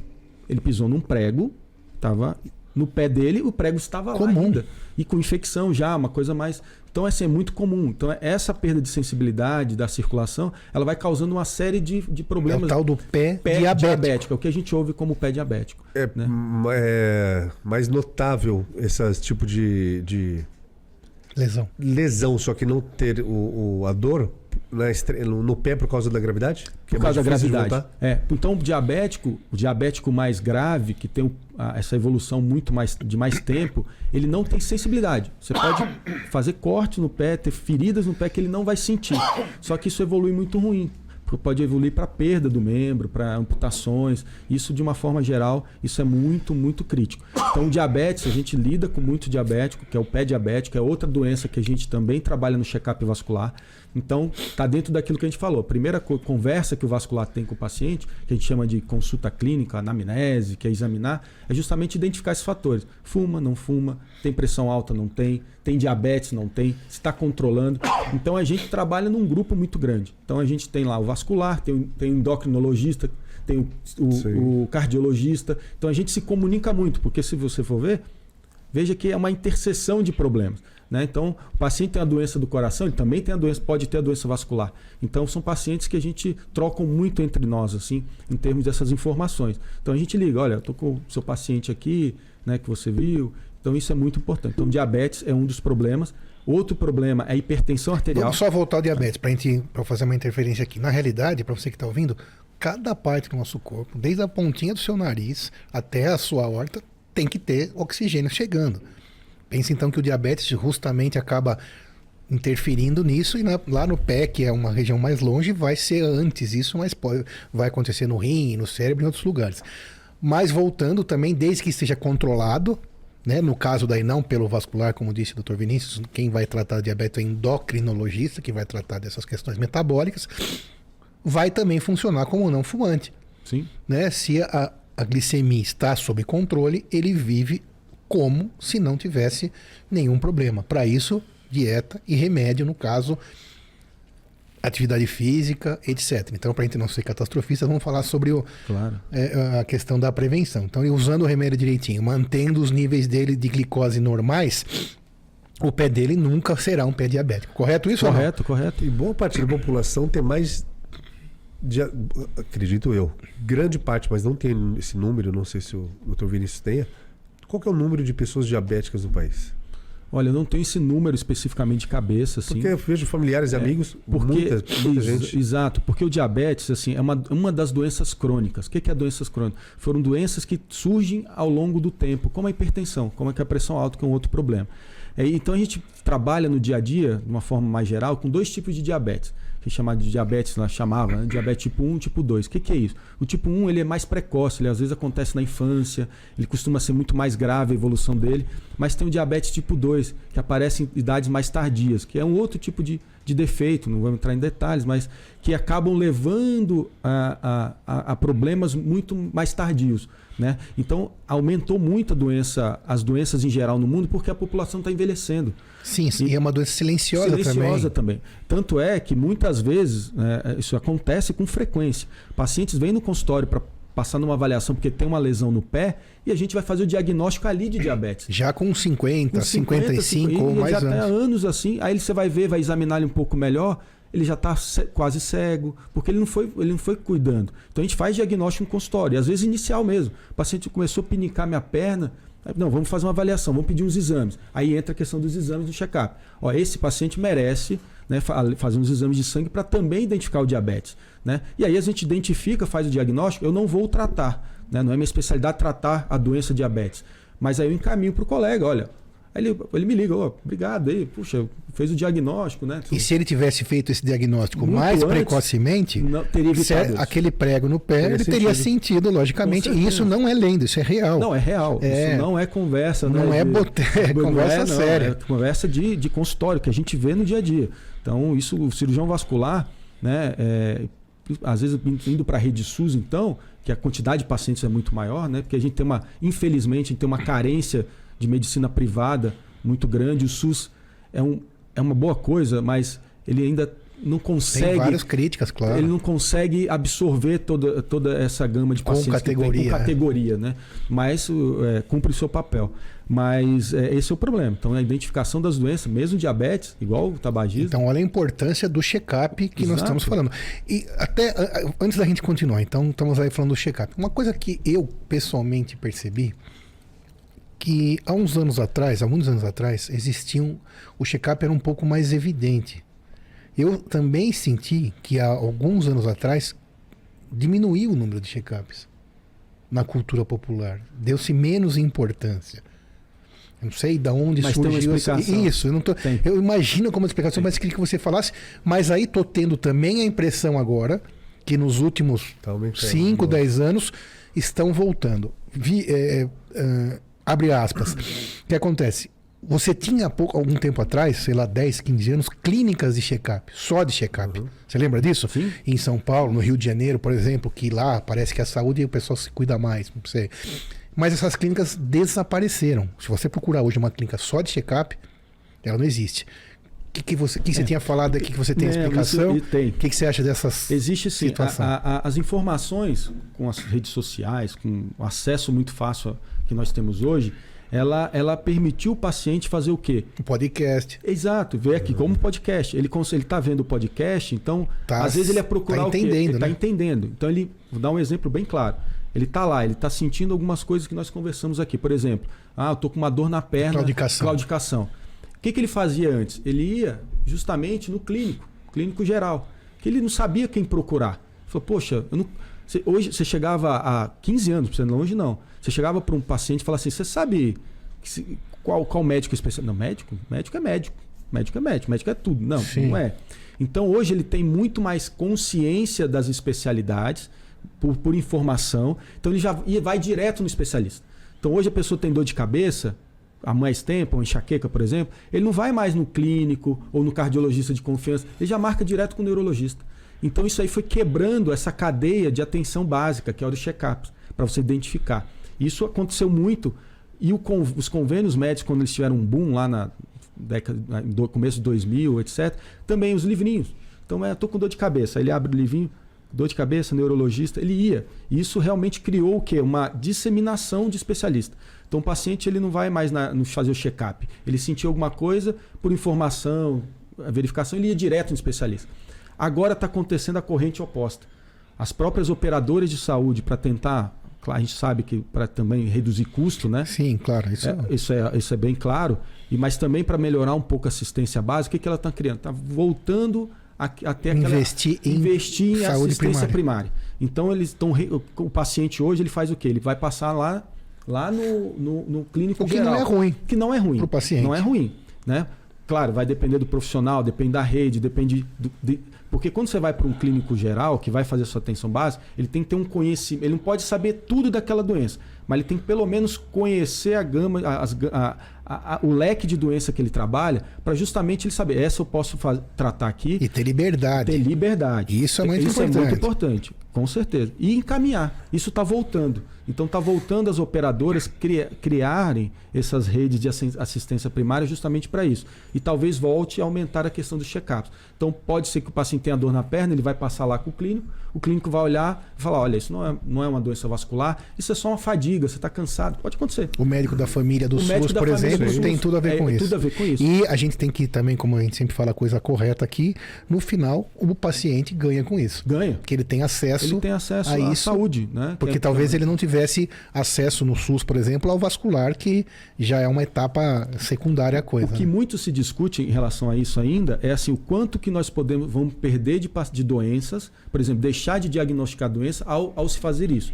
Ele pisou num prego, tava no pé dele, o prego estava lá Comum. ainda. E com infecção já, uma coisa mais. Então, assim, é muito comum. Então, essa perda de sensibilidade da circulação, ela vai causando uma série de, de É o problemas. tal do pé, pé diabético. diabético, é o que a gente ouve como pé diabético. É, né? é mais notável esse tipo de, de Lesão. lesão, só que não ter o, o- a dor estre- no, pé por causa da gravidade? Que Por causa da gravidade. É. Então, o diabético, o diabético mais grave, que tem essa evolução muito mais de mais tempo, ele não tem sensibilidade. Você pode fazer corte no pé, ter feridas no pé que ele não vai sentir. Só que isso evolui muito ruim. Pode evoluir para perda do membro, para amputações. Isso, de uma forma geral, isso é muito, muito crítico. Então, o diabetes, a gente lida com muito diabético, que é o pé diabético, é outra doença que a gente também trabalha no check-up vascular. Então, está dentro daquilo que a gente falou. A primeira co- conversa que o vascular tem com o paciente, que a gente chama de consulta clínica, anamnese, que é examinar, é justamente identificar esses fatores. Fuma, não fuma, tem pressão alta, não tem, tem diabetes, não tem, se está controlando. Então, a gente trabalha num grupo muito grande. Então, a gente tem lá o vascular, tem, o- tem o endocrinologista, tem o, o- o cardiologista. Então, a gente se comunica muito, porque se você for ver, Veja que é uma interseção de problemas. Né? Então, o paciente tem a doença do coração, ele também tem a doença, pode ter a doença vascular. Então, são pacientes que a gente troca muito entre nós, assim, em termos dessas informações. Então, a gente liga, olha, estou com o seu paciente aqui, né, que você viu. Então, isso é muito importante. Então, diabetes é um dos problemas. Outro problema é a hipertensão arterial. Vamos só voltar ao diabetes para pra fazer uma interferência aqui. Na realidade, para você que está ouvindo, cada parte do nosso corpo, desde a pontinha do seu nariz até a sua horta, tem que ter oxigênio chegando. Pense então que o diabetes justamente acaba interferindo nisso e na- lá no pé, que é uma região mais longe, vai ser antes isso, mas pode, vai acontecer no rim, no cérebro e em outros lugares. Mas voltando também, desde que esteja controlado, né? No caso daí não pelo vascular, como disse o Dr. Vinícius, quem vai tratar diabetes é endocrinologista, que vai tratar dessas questões metabólicas, vai também funcionar como não fumante, Sim. né? Se a, a glicemia está sob controle, ele vive como se não tivesse nenhum problema. Para isso, dieta e remédio, no caso, atividade física, etc. Então, para a gente não ser catastrofista, vamos falar sobre o, Claro. é, a questão da prevenção. Então, usando o remédio direitinho, mantendo os níveis dele de glicose normais, o pé dele nunca será um pé diabético. Correto isso? Correto, correto. E boa parte da população tem mais. dia- acredito eu. Grande parte, mas não tem esse número, não sei se o Dr. Vinícius tenha. Qual que é o número de pessoas diabéticas no país? Olha, eu não tenho esse número especificamente de cabeça, assim. Porque eu vejo familiares e É, amigos, Porque, muita, muita gente. Exato, porque o diabetes assim, é uma, uma das doenças crônicas. O que que é doenças crônicas? Foram doenças que surgem ao longo do tempo, como a hipertensão, como é a pressão alta, que é um outro problema. É, então a gente trabalha no dia a dia, de uma forma mais geral, com dois tipos de diabetes. Que é chamado de diabetes, lá chamava, né? diabetes tipo 1 tipo 2. O que, que é isso? O tipo 1 ele é mais precoce, ele às vezes acontece na infância, ele costuma ser muito mais grave a evolução dele, mas tem o diabetes tipo 2, que aparece em idades mais tardias, que é um outro tipo de, de defeito, não vamos entrar em detalhes, mas que acabam levando a, a, a problemas muito mais tardios. Né? Então aumentou muito a doença, as doenças em geral no mundo porque a população está envelhecendo. Sim, e, e, é uma doença silenciosa, silenciosa também. também. Tanto é que muitas vezes né, isso acontece com frequência. Pacientes vêm no consultório para passar numa avaliação porque tem uma lesão no pé e a gente vai fazer o diagnóstico ali de diabetes. Já com 50, com 50 55 50, ou mais já anos. Já anos assim. Aí você vai ver, vai examinar ele um pouco melhor ele já está quase cego, porque ele não, foi, ele não foi cuidando. Então a gente faz diagnóstico no consultório, às vezes inicial mesmo. O paciente começou a pinicar minha perna, não, vamos fazer uma avaliação, vamos pedir uns exames. Aí entra a questão dos exames do check-up. Esse paciente merece né, fazer uns exames de sangue para também identificar o diabetes. Né? E aí a gente identifica, faz o diagnóstico, eu não vou tratar. Né? Não é minha especialidade tratar a doença diabetes. Mas aí eu encaminho para o colega, olha, Aí ele, ele me liga, oh, obrigado aí, puxa, fez o diagnóstico, né? E se ele tivesse feito esse diagnóstico Muito mais antes, precocemente, não, teria evitado aquele prego no pé, teria ele teria sentido, logicamente. E isso não é lenda, isso é real. Não, é real. É, isso não é conversa, não né? é boteco, é conversa é, séria. é conversa de, de consultório, que a gente vê no dia a dia. Então, isso, o cirurgião vascular, né? É, às vezes indo para a rede SUS, então, que a quantidade de pacientes é muito maior, né? Porque a gente tem uma, infelizmente, a gente tem uma carência de medicina privada muito grande. O SUS é, um, é uma boa coisa, mas ele ainda não consegue. Tem várias críticas, claro. Ele não consegue absorver toda, toda essa gama de com pacientes categoria, com categoria, é. né? Mas é, cumpre o seu papel. Mas é, esse é o problema. Então, a identificação das doenças, mesmo diabetes, igual o tabagismo. Então, olha a importância do check-up que Exato. nós estamos falando. E até antes da gente continuar, então, estamos aí falando do check-up. Uma coisa que eu pessoalmente percebi que há uns anos atrás, há muitos anos atrás, existiam. O check-up era um pouco mais evidente. Eu também senti que há alguns anos atrás diminuiu o número de check-ups na cultura popular. Deu-se menos importância. Eu não sei de onde mas surgiu isso. Eu, não tô, eu imagino como explicação, tem. mas queria que você falasse. Mas aí tô tendo também a impressão agora que nos últimos 5, tá 10 anos estão voltando. Vi, é, é, Abre aspas. O que acontece? Você tinha pouco, algum tempo atrás, sei lá, 10, 15 anos, clínicas de check-up, só de check-up. Uhum. Você lembra disso? Sim. Em São Paulo, no Rio de Janeiro, por exemplo, que lá parece que a saúde e o pessoal se cuida mais. Não sei. Mas essas clínicas desapareceram. Se você procurar hoje uma clínica só de check-up, ela não existe. O que, que, você, que é. você tinha falado aqui que você tem é, explicação? Tem. O que, que você acha dessas Existe sim. A, a, as informações com as redes sociais, com o acesso muito fácil que nós temos hoje, ela, ela permitiu o paciente fazer o quê? Um podcast. Exato, ver aqui como podcast. Ele está vendo o podcast, então, tá, às vezes ele é procurar tá entendendo, o quê? Ele está né? entendendo. Então, ele, vou dar um exemplo bem claro. Ele está lá, ele está sentindo algumas coisas que nós conversamos aqui. Por exemplo, ah, eu estou com uma dor na perna. Claudicação. Claudicação. O que, que ele fazia antes? Ele ia justamente no clínico, clínico geral. Que ele não sabia quem procurar. Ele falou, poxa, não... Você, hoje você chegava a 15 anos, você longe não. Você chegava para um paciente e falava assim: você sabe se, qual, qual médico especial? Não, médico? Médico é médico. Médico é médico, médico é tudo. Não, Sim. não é. Então hoje ele tem muito mais consciência das especialidades por, por informação. Então ele já vai direto no especialista. Então hoje a pessoa tem dor de cabeça, há mais tempo, uma enxaqueca, por exemplo, ele não vai mais no clínico ou no cardiologista de confiança, ele já marca direto com o neurologista. Então isso aí foi quebrando essa cadeia de atenção básica, que é o do check-up, para você identificar. Isso aconteceu muito e os convênios médicos, quando eles tiveram um boom lá na década, no começo de 2000, etc., também os livrinhos. Então, é, tô com dor de cabeça. Ele abre o livrinho, dor de cabeça, neurologista, ele ia. E isso realmente criou o quê? Uma disseminação de especialista. Então o paciente ele não vai mais na, no fazer o check-up. Ele sentiu alguma coisa por informação, verificação, ele ia direto no especialista. Agora está acontecendo a corrente oposta. As próprias operadoras de saúde, para tentar, a gente sabe que para também reduzir custo, né? Sim, claro. Isso é, isso é, isso é bem claro. E, mas também para melhorar um pouco a assistência básica, o que, que ela está criando? Está voltando até aquela, investir em, investir em saúde assistência primária. primária. Então eles estão. O paciente hoje ele faz o quê? Ele vai passar lá, lá no, no, no clínico o que geral. não é ruim. Que não é ruim. Para o paciente. Não é ruim. Né? Claro, vai depender do profissional, depende da rede, depende do, de, Porque quando você vai para um clínico geral que vai fazer a sua atenção básica, ele tem que ter um conhecimento. Ele não pode saber tudo daquela doença, mas ele tem que pelo menos conhecer a gama, as, a, a, a, o leque de doença que ele trabalha, para justamente ele saber, essa eu posso tratar aqui. E ter liberdade. Ter liberdade. Isso é muito Isso importante. é muito importante, com certeza. E encaminhar. Isso está voltando. Então está voltando as operadoras cri criarem essas redes de assistência primária justamente para isso. E talvez volte a aumentar a questão dos check-ups. Então pode ser que o paciente tenha dor na perna, ele vai passar lá com o clínico, o clínico vai olhar e falar: olha, isso não é, não é uma doença vascular, isso é só uma fadiga, você está cansado. Pode acontecer. O médico da família do O SUS, por exemplo, SUS tem tudo a ver é- com é isso. tudo a ver com isso. E a gente tem que também, como a gente sempre fala a coisa correta aqui, no final o paciente ganha com isso. Ganha. Porque ele tem acesso, Ele tem acesso a à isso, saúde, né? Porque Que é- talvez ele não tivesse acesso no SUS, por exemplo, ao vascular, que já é uma etapa secundária à coisa. O que né? muito se discute em relação a isso ainda é assim, o quanto que nós podemos vamos perder de, de doenças, por exemplo, deixar de diagnosticar doença ao, ao se fazer isso.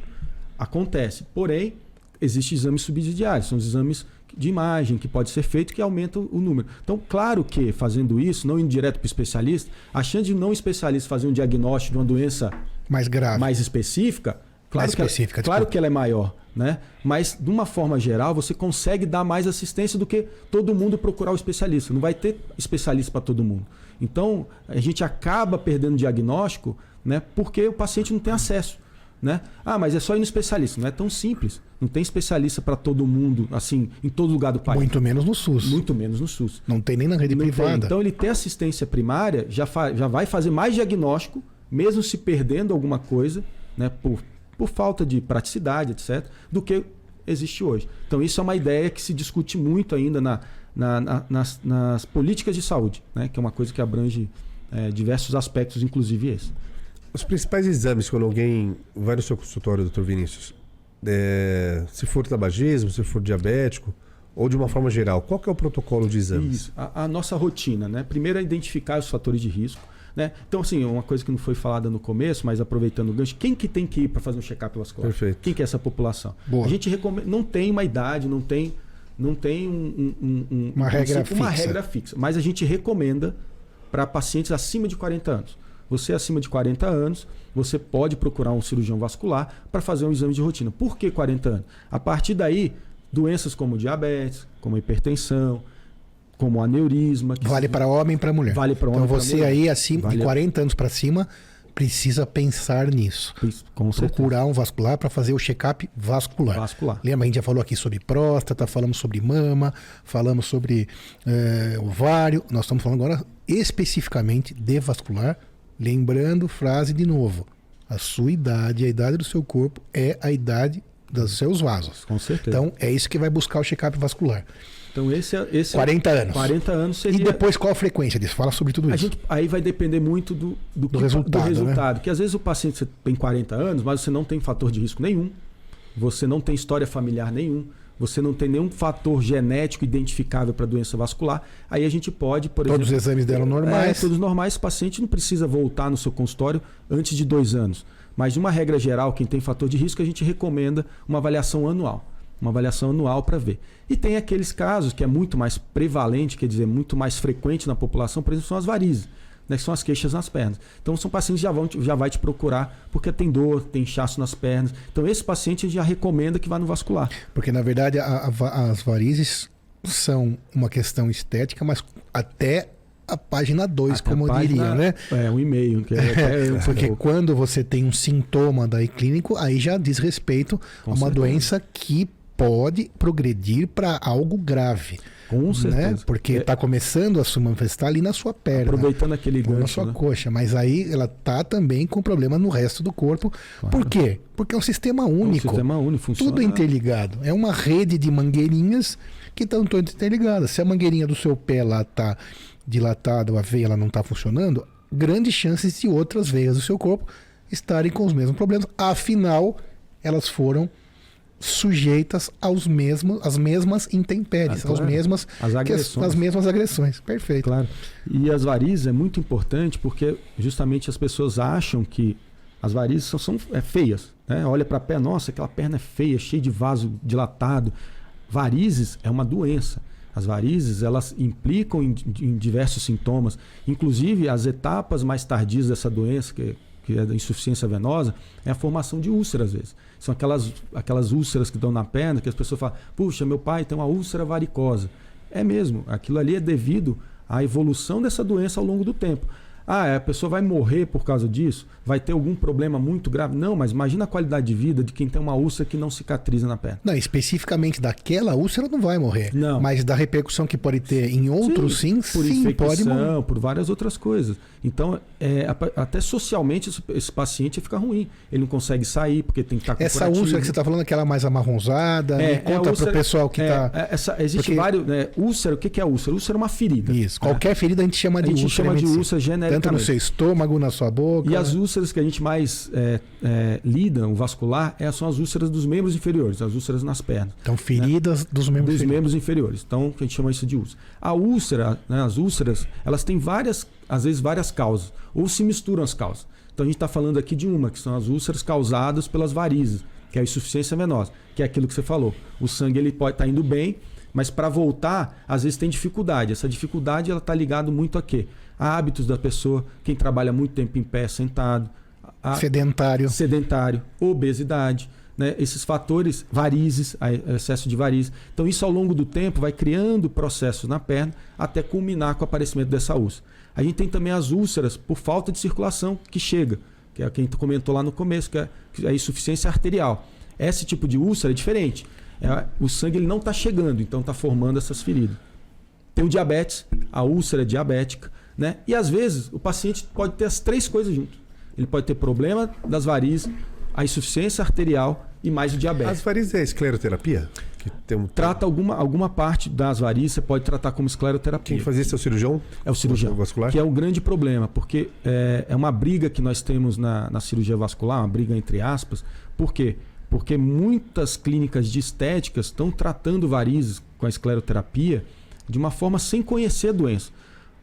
Acontece. Porém, existem exames subsidiários, são os exames de imagem que pode ser feito que aumentam o número. Então, claro que fazendo isso, não indo direto para o especialista, a chance de não especialista fazer um diagnóstico de uma doença Mais grave. mais específica, claro, Mais que, ela- específica, claro desculpa. que ela é maior, né? Mas de uma forma geral, você consegue dar mais assistência do que todo mundo procurar o especialista. Não vai ter especialista para todo mundo. Então, a gente acaba perdendo diagnóstico, né? Porque o paciente não tem acesso, né? Ah, mas é só ir no especialista. Não é tão simples. Não tem especialista para todo mundo, assim, em todo lugar do país. Muito menos no SUS. Muito menos no SUS. Não tem nem na rede Não tem. privada. Então ele ter assistência primária já, já vai fazer mais diagnóstico, mesmo se perdendo alguma coisa, né, por, por falta de praticidade, etc., do que existe hoje. Então isso é uma ideia que se discute muito ainda na, na- na- nas, nas políticas de saúde, né, que é uma coisa que abrange eh, diversos aspectos, inclusive esse. Os principais exames quando alguém vai no seu consultório, doutor Vinícius, é, se for tabagismo, se for diabético, ou de uma forma geral, qual que é o protocolo de exames? Isso. A, a nossa rotina, né? Primeiro é identificar os fatores de risco. Né? Então, assim, uma coisa que não foi falada no começo, mas aproveitando o gancho, quem que tem que ir para fazer um check-up vascular? Perfeito. Quem que é essa população? Boa. A gente recomenda, não tem uma idade, não tem, não tem um, um- um- um- Uma um regra princípio, uma fixa. regra fixa. Mas a gente recomenda para pacientes acima de 40 anos. Você acima de 40 anos, você pode procurar um cirurgião vascular para fazer um exame de rotina. Por que 40 anos? A partir daí, doenças como diabetes, como hipertensão, como aneurisma, Vale para homem e para mulher. Vale para homem Então você mulher. aí, acima de Vale- 40 anos para cima, precisa pensar nisso. Procurar um vascular para fazer o check-up vascular. Vascular. Lembra, a gente já falou aqui sobre próstata, falamos sobre mama, falamos sobre eh, ovário. Nós estamos falando agora especificamente de vascular. Lembrando, frase de novo: a sua idade, a idade do seu corpo é a idade dos seus vasos. Com certeza. Então, é isso que vai buscar o check-up vascular. Então esse é esse é- 40 anos. 40 anos seria E depois, qual a frequência disso? Fala sobre tudo isso. gente aí vai depender muito do, do, que- resultado, né? resultado. Que às vezes o paciente tem 40 anos, mas você não tem fator de risco nenhum. Você não tem história familiar nenhum. Você não tem nenhum fator genético identificável para doença vascular. Aí a gente pode, por Todos os exemplo. exames dela normais. É, todos normais. O paciente não precisa voltar no seu consultório antes de dois anos. Mas, de uma regra geral, quem tem fator de risco, a gente recomenda uma avaliação anual. Uma avaliação anual para ver. E tem aqueles casos que é muito mais prevalente, quer dizer, muito mais frequente na população, por exemplo, são as varizes, né, que são as queixas nas pernas. Então, são pacientes que já, vão, te- já vai te procurar porque tem dor, tem inchaço nas pernas. Então, esse paciente já recomenda que vá no vascular. Porque, na verdade, a- a as varizes são uma questão estética, mas até a página 2, Até a como eu diria, né? É, um e-mail. Que é, até- Porque é, quando você tem um sintoma daí clínico, aí já diz respeito Com a uma certeza. doença que pode progredir para algo grave. com Né? certeza. Porque É, está começando a se manifestar ali na sua perna. aproveitando aquele ou na gancho, sua né? coxa, mas aí ela tá também com problema no resto do corpo. Claro. Por quê? Porque é um sistema É um único. sistema único, funciona. Tudo interligado. É uma rede de mangueirinhas que estão todas interligadas. Se a mangueirinha do seu pé lá está dilatada, a veia ela não está funcionando, grandes chances de outras veias do seu corpo estarem com os mesmos problemas. Afinal, elas foram sujeitas aos mesmos, às mesmas intempéries, Ah, aos claro. mesmas, As agressões. às mesmas agressões. Perfeito. Claro. E as varizes é muito importante porque justamente as pessoas acham que as varizes são, são é, feias. Né? Olha para a perna, nossa, aquela perna é feia, cheia de vaso dilatado. Varizes é uma doença. As varizes, elas implicam em, em diversos sintomas, inclusive as etapas mais tardias dessa doença, que, que é da insuficiência venosa, é a formação de úlceras, às vezes. São aquelas, aquelas úlceras que dão na perna, que as pessoas falam, puxa, meu pai tem uma úlcera varicosa. É mesmo, aquilo ali é devido à evolução dessa doença ao longo do tempo. Ah, a pessoa vai morrer por causa disso? Vai ter algum problema muito grave? Não, mas imagina a qualidade de vida de quem tem uma úlcera que não cicatriza na perna. Não, especificamente daquela úlcera não vai morrer. Não. Mas da repercussão que pode ter em outros, sim, por sim, infecção, pode morrer. por várias outras coisas. Então, é, a- até socialmente, esse, esse paciente fica ruim. Ele não consegue sair porque tem que estar com Essa úlcera que você está falando, aquela mais amarronzada, É, é a conta úlcera- pro pessoal que é, está... é, essa, existe Porque- vários. Né, úlcera, o que que é úlcera? Úlcera é uma ferida. Isso, né? qualquer ferida a gente chama A de gente úlcera. chama de úlcera Tanto no seu estômago, na sua boca. E as úlceras que a gente mais é, é, lida, o vascular, é, são as úlceras dos membros inferiores, as úlceras nas pernas. Então, feridas dos membros dos inferiores. membros inferiores. Então, a gente chama isso de úlcera. A úlcera, né, as úlceras, elas têm várias, às vezes, várias causas. Ou se misturam as causas. Então, a gente está falando aqui de uma, que são as úlceras causadas pelas varizes, que é a insuficiência venosa, que é aquilo que você falou. O sangue ele pode estar indo bem, mas para voltar, às vezes tem dificuldade. Essa dificuldade ela está ligada muito a quê? Hábitos da pessoa, quem trabalha muito tempo em pé, sentado, a, Sedentário. sedentário, obesidade, né? esses fatores, varizes, excesso de varizes. Então, isso ao longo do tempo vai criando processos na perna até culminar com o aparecimento dessa úlcera. A gente tem também as úlceras por falta de circulação que chega, que é quem comentou lá no começo, que é que é a insuficiência arterial. Esse tipo de úlcera é diferente. É, o sangue ele não está chegando, então está formando essas feridas. Tem o diabetes, a úlcera diabética, né? E às vezes o paciente pode ter as três coisas juntos. Ele pode ter problema das varizes, a insuficiência arterial e mais o diabetes. As varizes é escleroterapia? Que tem um... Trata alguma, alguma parte das varizes, você pode tratar como escleroterapia. Quem faz isso é o cirurgião? É o cirurgião. Vascular? Que é um grande problema, porque é, é uma briga que nós temos na, na cirurgia vascular, uma briga entre aspas. Por quê? Porque muitas clínicas de estéticas estão tratando varizes com a escleroterapia de uma forma sem conhecer a doença.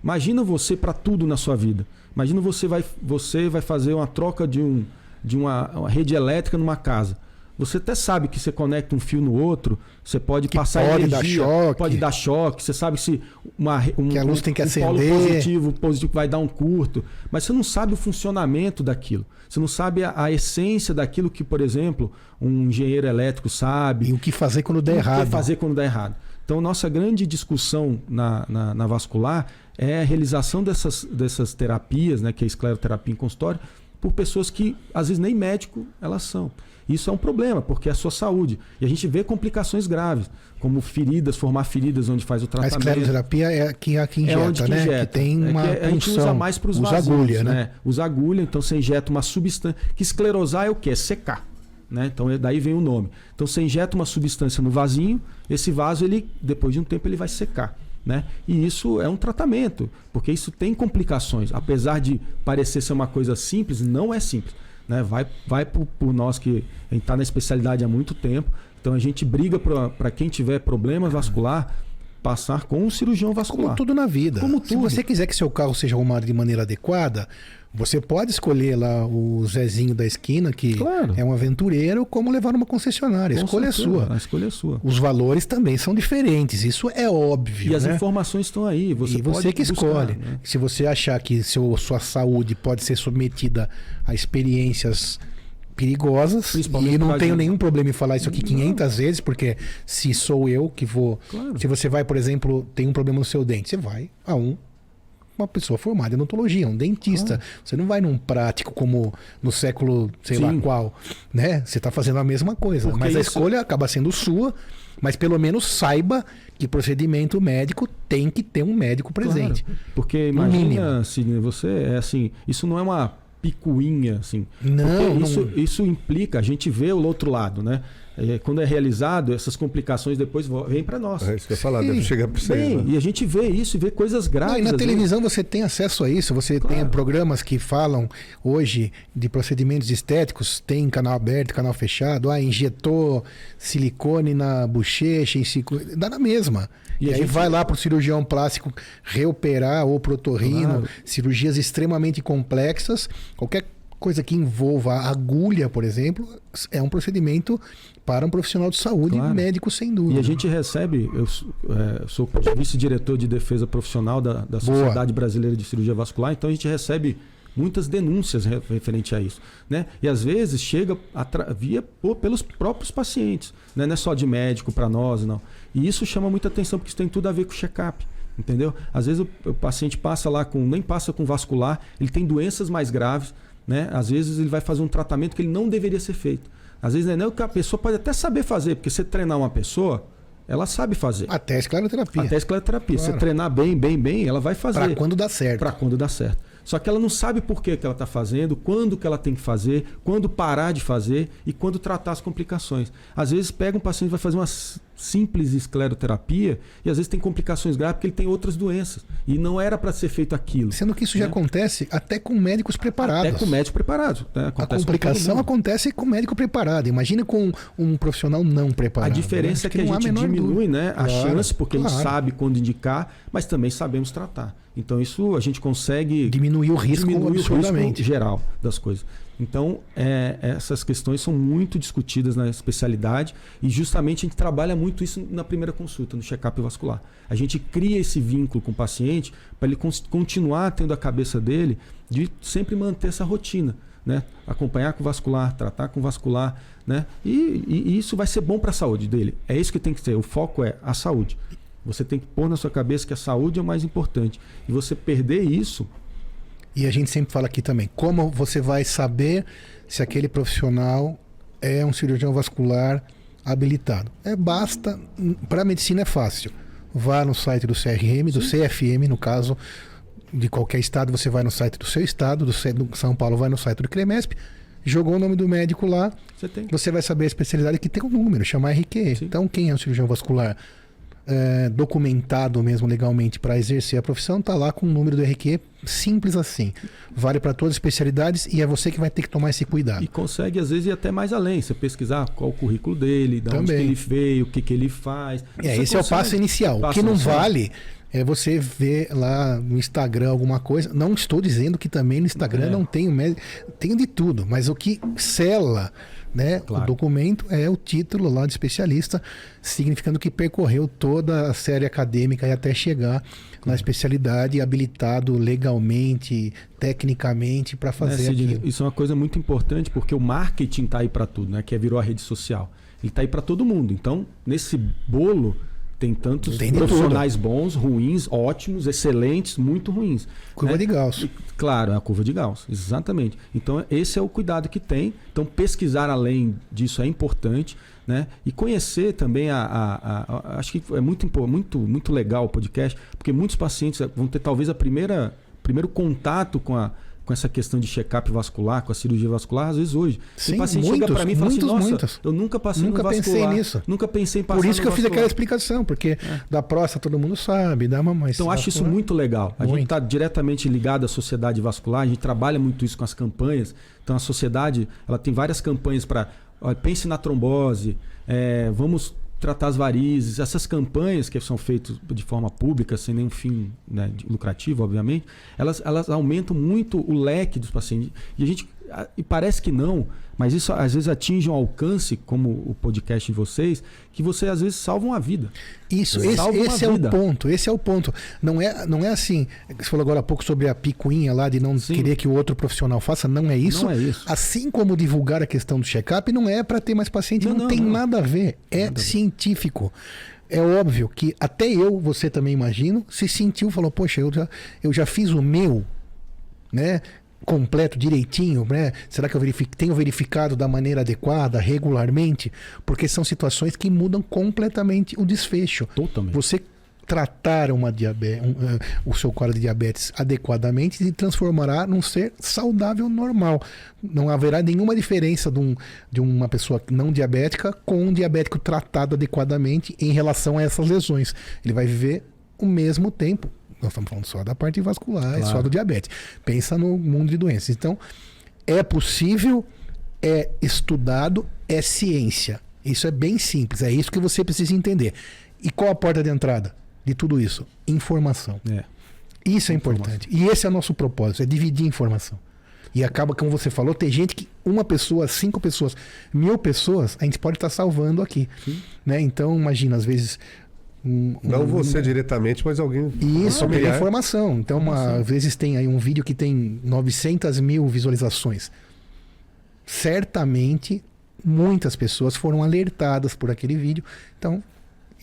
Imagina você para tudo na sua vida. Imagina você vai, você vai fazer uma troca de, um, de uma, uma rede elétrica numa casa. Você até sabe que você conecta um fio no outro, você pode Que passar pode dar energia, choque. pode dar choque, você sabe se uma, um, Que a luz um- tem que um polo acender. positivo, positivo vai dar um curto, mas você não sabe o funcionamento daquilo. Você não sabe a, a essência daquilo que, por exemplo, um engenheiro elétrico sabe. E o que fazer quando der o errado. que fazer quando dá errado. Então, nossa grande discussão na, na, na vascular é a realização dessas, dessas terapias, né, que é a escleroterapia em consultório, por pessoas que, às vezes, nem médico elas são. Isso é um problema, porque é a sua saúde. E a gente vê complicações graves, como feridas, formar feridas onde faz o A tratamento. escleroterapia é aqui a que injeta, é onde que né? injeta. Que tem É uma que a gente usa mais para os Usa vazios, agulha, né? Usa agulha, então você injeta uma substância. Que esclerosar é o quê? É secar. Né? Então é- daí vem o nome. Então você injeta uma substância no vasinho, esse vaso, ele, depois de um tempo, ele vai secar. Né? E isso é um tratamento, porque isso tem complicações. Apesar de parecer ser uma coisa simples, não é simples. Né? Vai, vai por, por nós que a gente está na especialidade há muito tempo. Então a gente briga para quem tiver problema vascular passar com um cirurgião vascular. Como tudo na vida. Como Se tudo. você quiser que seu carro seja arrumado de maneira adequada, você pode escolher lá o Zezinho da esquina, que Claro. é um aventureiro, como levar numa concessionária. Com escolha é certeza, sua. A escolha é sua. Os valores também são diferentes. Isso é óbvio. E as né? informações estão aí. Você e você que buscar, escolhe. né? Se você achar que seu, sua saúde pode ser submetida a experiências perigosas, e não tenho de- nenhum problema em falar isso aqui 500 vezes, porque se sou eu que vou. Claro. Se você vai, por exemplo, tem um problema no seu dente, você vai a um. Uma pessoa formada em odontologia, um dentista. Você não vai num prático como no século, sei lá Sim. qual, né? Você está fazendo a mesma coisa, Porque mas a isso- escolha acaba sendo sua, mas pelo menos saiba que procedimento médico tem que ter um médico presente. Claro. Porque imagina, Sidney, você é assim, isso não é uma picuinha, assim. Não, não- isso, isso implica, a gente vê o outro lado, né? É, quando é realizado, essas complicações depois vêm para nós. É isso que eu ia falar, deve chegar para você. Bem, né? e a gente vê isso e vê coisas graves. Não, e na vezes. televisão você tem acesso a isso. Você tem Claro. programas que falam hoje de procedimentos estéticos, tem canal aberto, canal fechado. Ah, injetou silicone na bochecha, em silicone... dá na mesma. E E, aí gente- vai lá para o cirurgião plástico reoperar ou protorrino, Claro. cirurgias extremamente complexas. Qualquer coisa que envolva a agulha, por exemplo, é um procedimento para um profissional de saúde, Claro. médico sem dúvida. E a gente recebe, eu é, sou vice-diretor de defesa profissional da, da Boa. Sociedade Brasileira de Cirurgia Vascular, então a gente recebe muitas denúncias re- referente a isso. Né? E às vezes chega via pô, pelos próprios pacientes, né? não é só de médico para nós, não. E isso chama muita atenção, porque isso tem tudo a ver com check-up. Entendeu? Às vezes o, o paciente passa lá com, nem passa com vascular, ele tem doenças mais graves, né? Às vezes ele vai fazer um tratamento que ele não deveria ser feito. Às vezes não é nem o que a pessoa pode até saber fazer, porque você treinar uma pessoa, ela sabe fazer. Até a escleroterapia. Até a escleroterapia. Claro. você treinar bem, bem, bem, ela vai fazer. Para quando dá certo. Pra quando dá certo. Só que ela não sabe por que, que ela está fazendo, quando que ela tem que fazer, quando parar de fazer e quando tratar as complicações. Às vezes pega um paciente e vai fazer uma s- simples escleroterapia e às vezes tem complicações graves porque ele tem outras doenças. E não era para ser feito aquilo. Sendo que isso já né? acontece até com médicos preparados. Até com médico preparado. né? A Acontece com complicação mundo. acontece com médico preparado. Imagina com um profissional não A preparado. diferença né? é que a não há gente diminui dúvida. né, a Claro, chance, porque a gente claro. sabe quando indicar, mas também sabemos tratar. Então isso a gente consegue Diminuir o risco diminuir o risco geral das coisas. Então, é, essas questões são muito discutidas na especialidade e justamente a gente trabalha muito isso na primeira consulta, no check-up vascular. A gente cria esse vínculo com o paciente para ele continuar tendo a cabeça dele de sempre manter essa rotina. Né? Acompanhar com o vascular, tratar com o vascular, né? E, e- e isso vai ser bom para a saúde dele. É isso que tem que ser. O foco é a saúde. Você tem que pôr na sua cabeça que a saúde é o mais importante. E você perder isso, E a gente sempre fala aqui também, como você vai saber se aquele profissional é um cirurgião vascular habilitado? É basta, para a medicina é fácil. Vá no site do CRM, do CFM, no caso de qualquer estado, você vai no site do seu estado, do, São Paulo vai no site do CREMESP, jogou o nome do médico lá, você tem. você vai saber a especialidade que tem um número, chama RQ. Sim. Então, quem é um cirurgião vascular é, documentado mesmo legalmente para exercer a profissão, tá lá com o número do RQ, simples assim. Vale para todas as especialidades e é você que vai ter que tomar esse cuidado. E consegue, às vezes, ir até mais além. Você pesquisar qual o currículo dele, de onde ele veio, o que, que ele faz. É, Você esse é o consegue- passo inicial. O que não inicial. vale é você ver lá no Instagram alguma coisa. Não estou dizendo que também no Instagram É. não tem tem de tudo, mas o que sela né, Claro. o documento é o título lá de especialista, significando que percorreu toda a série acadêmica e até chegar na especialidade habilitado legalmente, tecnicamente para Né, fazer Sidney? aquilo. Isso é uma coisa muito importante porque o marketing está aí para tudo, né? Que é, virou a rede social. Ele está aí para todo mundo. Então, nesse bolo tem tantos Tem profissionais bons, ruins, ótimos, excelentes, muito ruins. Curva né? de Gauss. E, Claro, é a curva de Gauss, exatamente. Então, esse é o cuidado que tem. Então, pesquisar além disso é importante, né? E conhecer também a. a- a- a- acho que é muito, muito, muito legal o podcast, porque muitos pacientes vão ter talvez a primeira primeiro contato com a com essa questão de check-up vascular, com a cirurgia vascular, às vezes hoje. Sim, o paciente chega muitos, para mim e fala assim: muitos, Nossa, muitos. eu nunca passei Nunca no pensei vascular. nisso. Nunca pensei em passar Por isso que eu fiz vascular." aquela explicação, porque da próstata todo mundo sabe, da mamãe. Então, eu acho isso muito legal. A gente Muito. está diretamente ligado à sociedade vascular, a gente trabalha muito isso com as campanhas. Então, a sociedade ela tem várias campanhas para. Pense na trombose, é, vamos tratar as varizes. Essas campanhas que são feitas de forma pública, sem nenhum fim né, lucrativo, obviamente, elas, elas aumentam muito o leque dos pacientes. E a gente. E parece que não, mas isso às vezes atinge um alcance, como o podcast de vocês, que você às vezes salva uma vida. Isso, esse, esse é o vida. ponto, esse é o ponto. Não é, não é assim, você falou agora há pouco sobre a picuinha lá de não Sim. querer que o outro profissional faça, não é isso. Não é isso. Assim como divulgar a questão do check-up, não é para ter mais paciente, não, Não, não, tem não. nada a ver, é Nada científico. É óbvio que até eu, você também imagino, se sentiu, falou, poxa, eu já, eu já fiz o meu, né? Completo, direitinho, né? Será que eu verific... tenho verificado da maneira adequada, regularmente? Porque são situações que mudam completamente o desfecho. Totalmente. Você tratar uma diabe- um, eh, o seu quadro de diabetes adequadamente se transformará num ser saudável normal. Não haverá nenhuma diferença de, um- de uma pessoa não diabética com um diabético tratado adequadamente em relação a essas lesões. Ele vai viver o mesmo tempo. Nós estamos falando só da parte vascular, Claro. só do diabetes. Pensa no mundo de doenças. Então, é possível, é estudado, é ciência. Isso é bem simples, é isso que você precisa entender. E qual a porta de entrada de tudo isso? Informação. É. Isso é importante. E esse é o nosso propósito, é dividir informação. E acaba, como você falou, tem gente que uma pessoa, cinco pessoas, mil pessoas, a gente pode estar salvando aqui. Né? Então, imagina, às vezes. Um, Não um- você diretamente, mas alguém. Isso, pegar familiar. informação. Então, uma, às vezes tem aí um vídeo que tem 900 mil visualizações. Certamente, muitas pessoas foram alertadas por aquele vídeo. Então,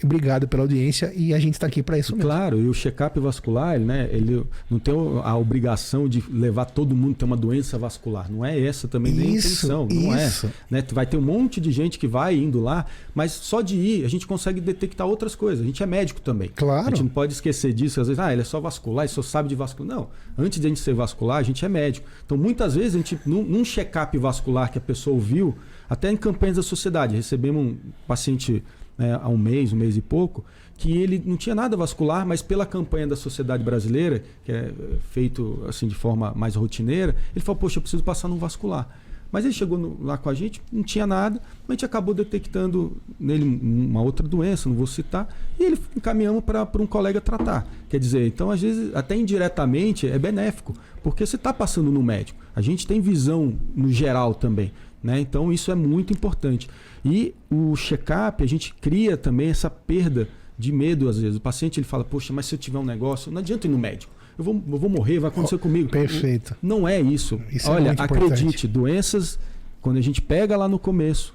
obrigado pela audiência e a gente está aqui para isso mesmo. Claro, e o check-up vascular, né, ele não tem a obrigação de levar todo mundo a ter uma doença vascular. Não é essa também nem a Isso, intenção. Não isso. é. Né? Vai ter um monte de gente que vai indo lá, mas só de ir a gente consegue detectar outras coisas. A gente é médico também. Claro. A gente não pode esquecer disso. Às vezes, ah, ele é só vascular, ele só sabe de vascular. Não. Antes de a gente ser vascular, a gente é médico. Então, muitas vezes, a gente, num, num check-up vascular que a pessoa ouviu, até em campanhas da sociedade, recebemos um paciente né, há um mês, um mês e pouco, que ele não tinha nada vascular, mas pela campanha da sociedade brasileira, que é eh, feito assim de forma mais rotineira, ele falou, poxa, eu preciso passar num vascular. Mas ele chegou no- lá com a gente, não tinha nada, mas a gente acabou detectando nele uma outra doença, não vou citar, e ele encaminhamos para um colega tratar. Quer dizer, então às vezes até indiretamente é benéfico, porque você está passando no médico. A gente tem visão no geral também. Né? Então isso é muito importante. E o check-up, a gente cria também essa perda de medo às vezes. O paciente ele fala, poxa, mas se eu tiver um negócio, não adianta ir no médico. Eu vou, eu vou morrer, vai acontecer comigo. Perfeito. Não é isso. Isso é Olha, muito acredite, importante. doenças, quando a gente pega lá no começo,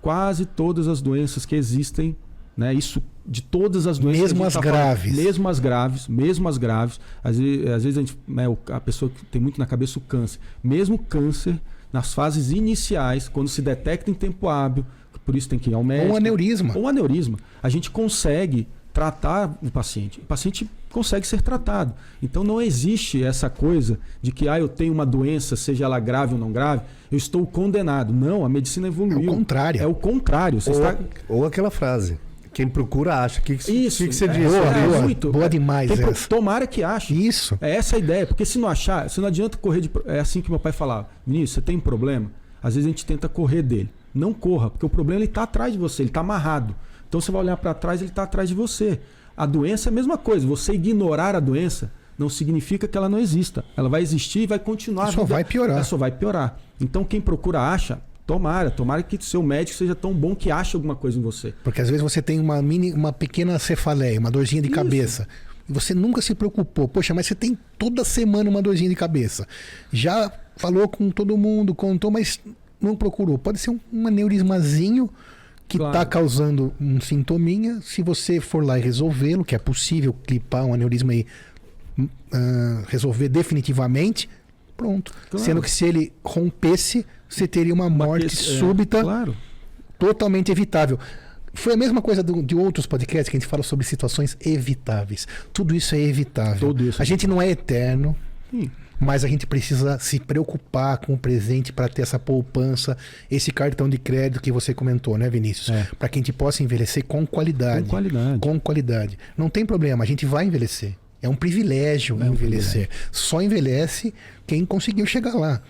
quase todas as doenças que existem, né? Isso de todas as doenças. Mesmo as tá falando, graves. mesmo as graves, mesmo as graves. Às vezes, às vezes a, gente, né, a pessoa que tem muito na cabeça o câncer. Mesmo câncer, nas fases iniciais, quando se detecta em tempo hábil, por isso tem que ir ao médico. Ou um aneurisma. Ou um aneurisma. A gente consegue tratar o paciente. O paciente consegue ser tratado. Então não existe essa coisa de que ah, eu tenho uma doença, seja ela grave ou não grave, eu estou condenado. Não, a medicina evoluiu. É o contrário. É o contrário. Você Ou, está... ou aquela frase. Quem procura acha. O que, que, Isso. que, que você é, diz? Boa, é, boa. muito. Boa demais Quem pro- essa. Tomara que ache. Isso. É essa a ideia, porque se não achar, se não adianta correr de. É assim que meu pai falava: Vinícius, você tem um problema? Às vezes a gente tenta correr dele. Não corra, porque o problema ele está atrás de você, ele está amarrado. Então você vai olhar para trás, ele está atrás de você. A doença é a mesma coisa. Você ignorar a doença não significa que ela não exista. Ela vai existir e vai continuar. Só vai piorar. Ela só vai piorar. Então quem procura acha, tomara, tomara que seu médico seja tão bom que ache alguma coisa em você. Porque às vezes você tem uma mini, uma pequena cefaleia, uma dorzinha de Isso. cabeça. E você nunca se preocupou. Poxa, mas você tem toda semana uma dorzinha de cabeça. Já falou com todo mundo, contou, mas não procurou. Pode ser um, um aneurismazinho que está Claro. causando um sintominha. Se você for lá e resolvê-lo, que é possível clipar um aneurisma e hum, ah, resolver definitivamente, pronto. Claro. Sendo que se ele rompesse, você teria uma morte é, súbita claro. totalmente evitável. Foi a mesma coisa do- de outros podcasts que a gente fala sobre situações evitáveis. Tudo isso é evitável. Tudo isso. A gente não é eterno, Sim. mas a gente precisa se preocupar com o presente para ter essa poupança, esse cartão de crédito que você comentou, né, Vinícius? É. Para que a gente possa envelhecer com qualidade. Com qualidade. Com qualidade. Não tem problema, a gente vai envelhecer. É um privilégio É um envelhecer. Só envelhece quem conseguiu chegar lá.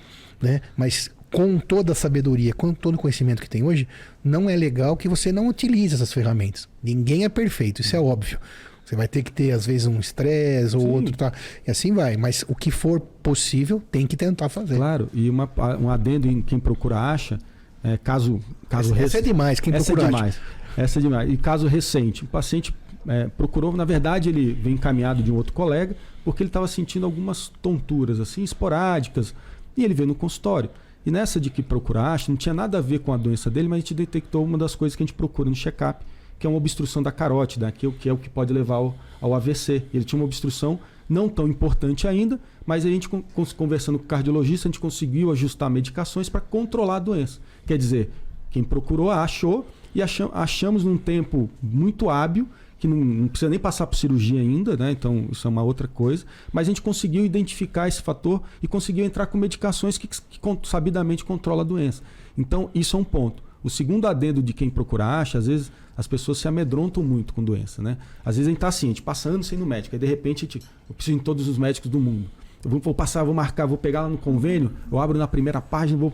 Né? Mas com toda a sabedoria, com todo o conhecimento que tem hoje, não é legal que você não utilize essas ferramentas. Ninguém é perfeito, isso é óbvio. Você vai ter que ter, às vezes, um estresse ou Sim. outro. Tá? E assim vai. Mas o que for possível, tem que tentar fazer. Claro, e uma, um adendo em quem procura acha, é, caso, caso Essa, rec- essa é demais. Quem Essa é procura acha. demais. Essa é demais. E caso recente, o paciente é, procurou, na verdade, ele vem encaminhado de um outro colega, porque ele estava sentindo algumas tonturas assim, esporádicas, e ele veio no consultório. E nessa de que procurar acha, não tinha nada a ver com a doença dele, mas a gente detectou uma das coisas que a gente procura no check-up, que é uma obstrução da carótida, que é o que, é o que pode levar ao, ao AVC. Ele tinha uma obstrução não tão importante ainda, mas a gente con- con- conversando com o cardiologista, a gente conseguiu ajustar medicações para controlar a doença. Quer dizer, quem procurou achou e acham- achamos num tempo muito hábil, que não, não precisa nem passar por cirurgia ainda, né? Então isso é uma outra coisa. Mas a gente conseguiu identificar esse fator e conseguiu entrar com medicações que, que sabidamente controlam a doença. Então isso é um ponto. O segundo adendo de quem procura acha, às vezes as pessoas se amedrontam muito com doença, né? Às vezes a gente está assim, a gente passa anos sem ir no médico, aí de repente a gente, eu preciso em todos os médicos do mundo. Eu vou, vou passar, vou marcar, vou pegar lá no convênio, eu abro na primeira página, vou.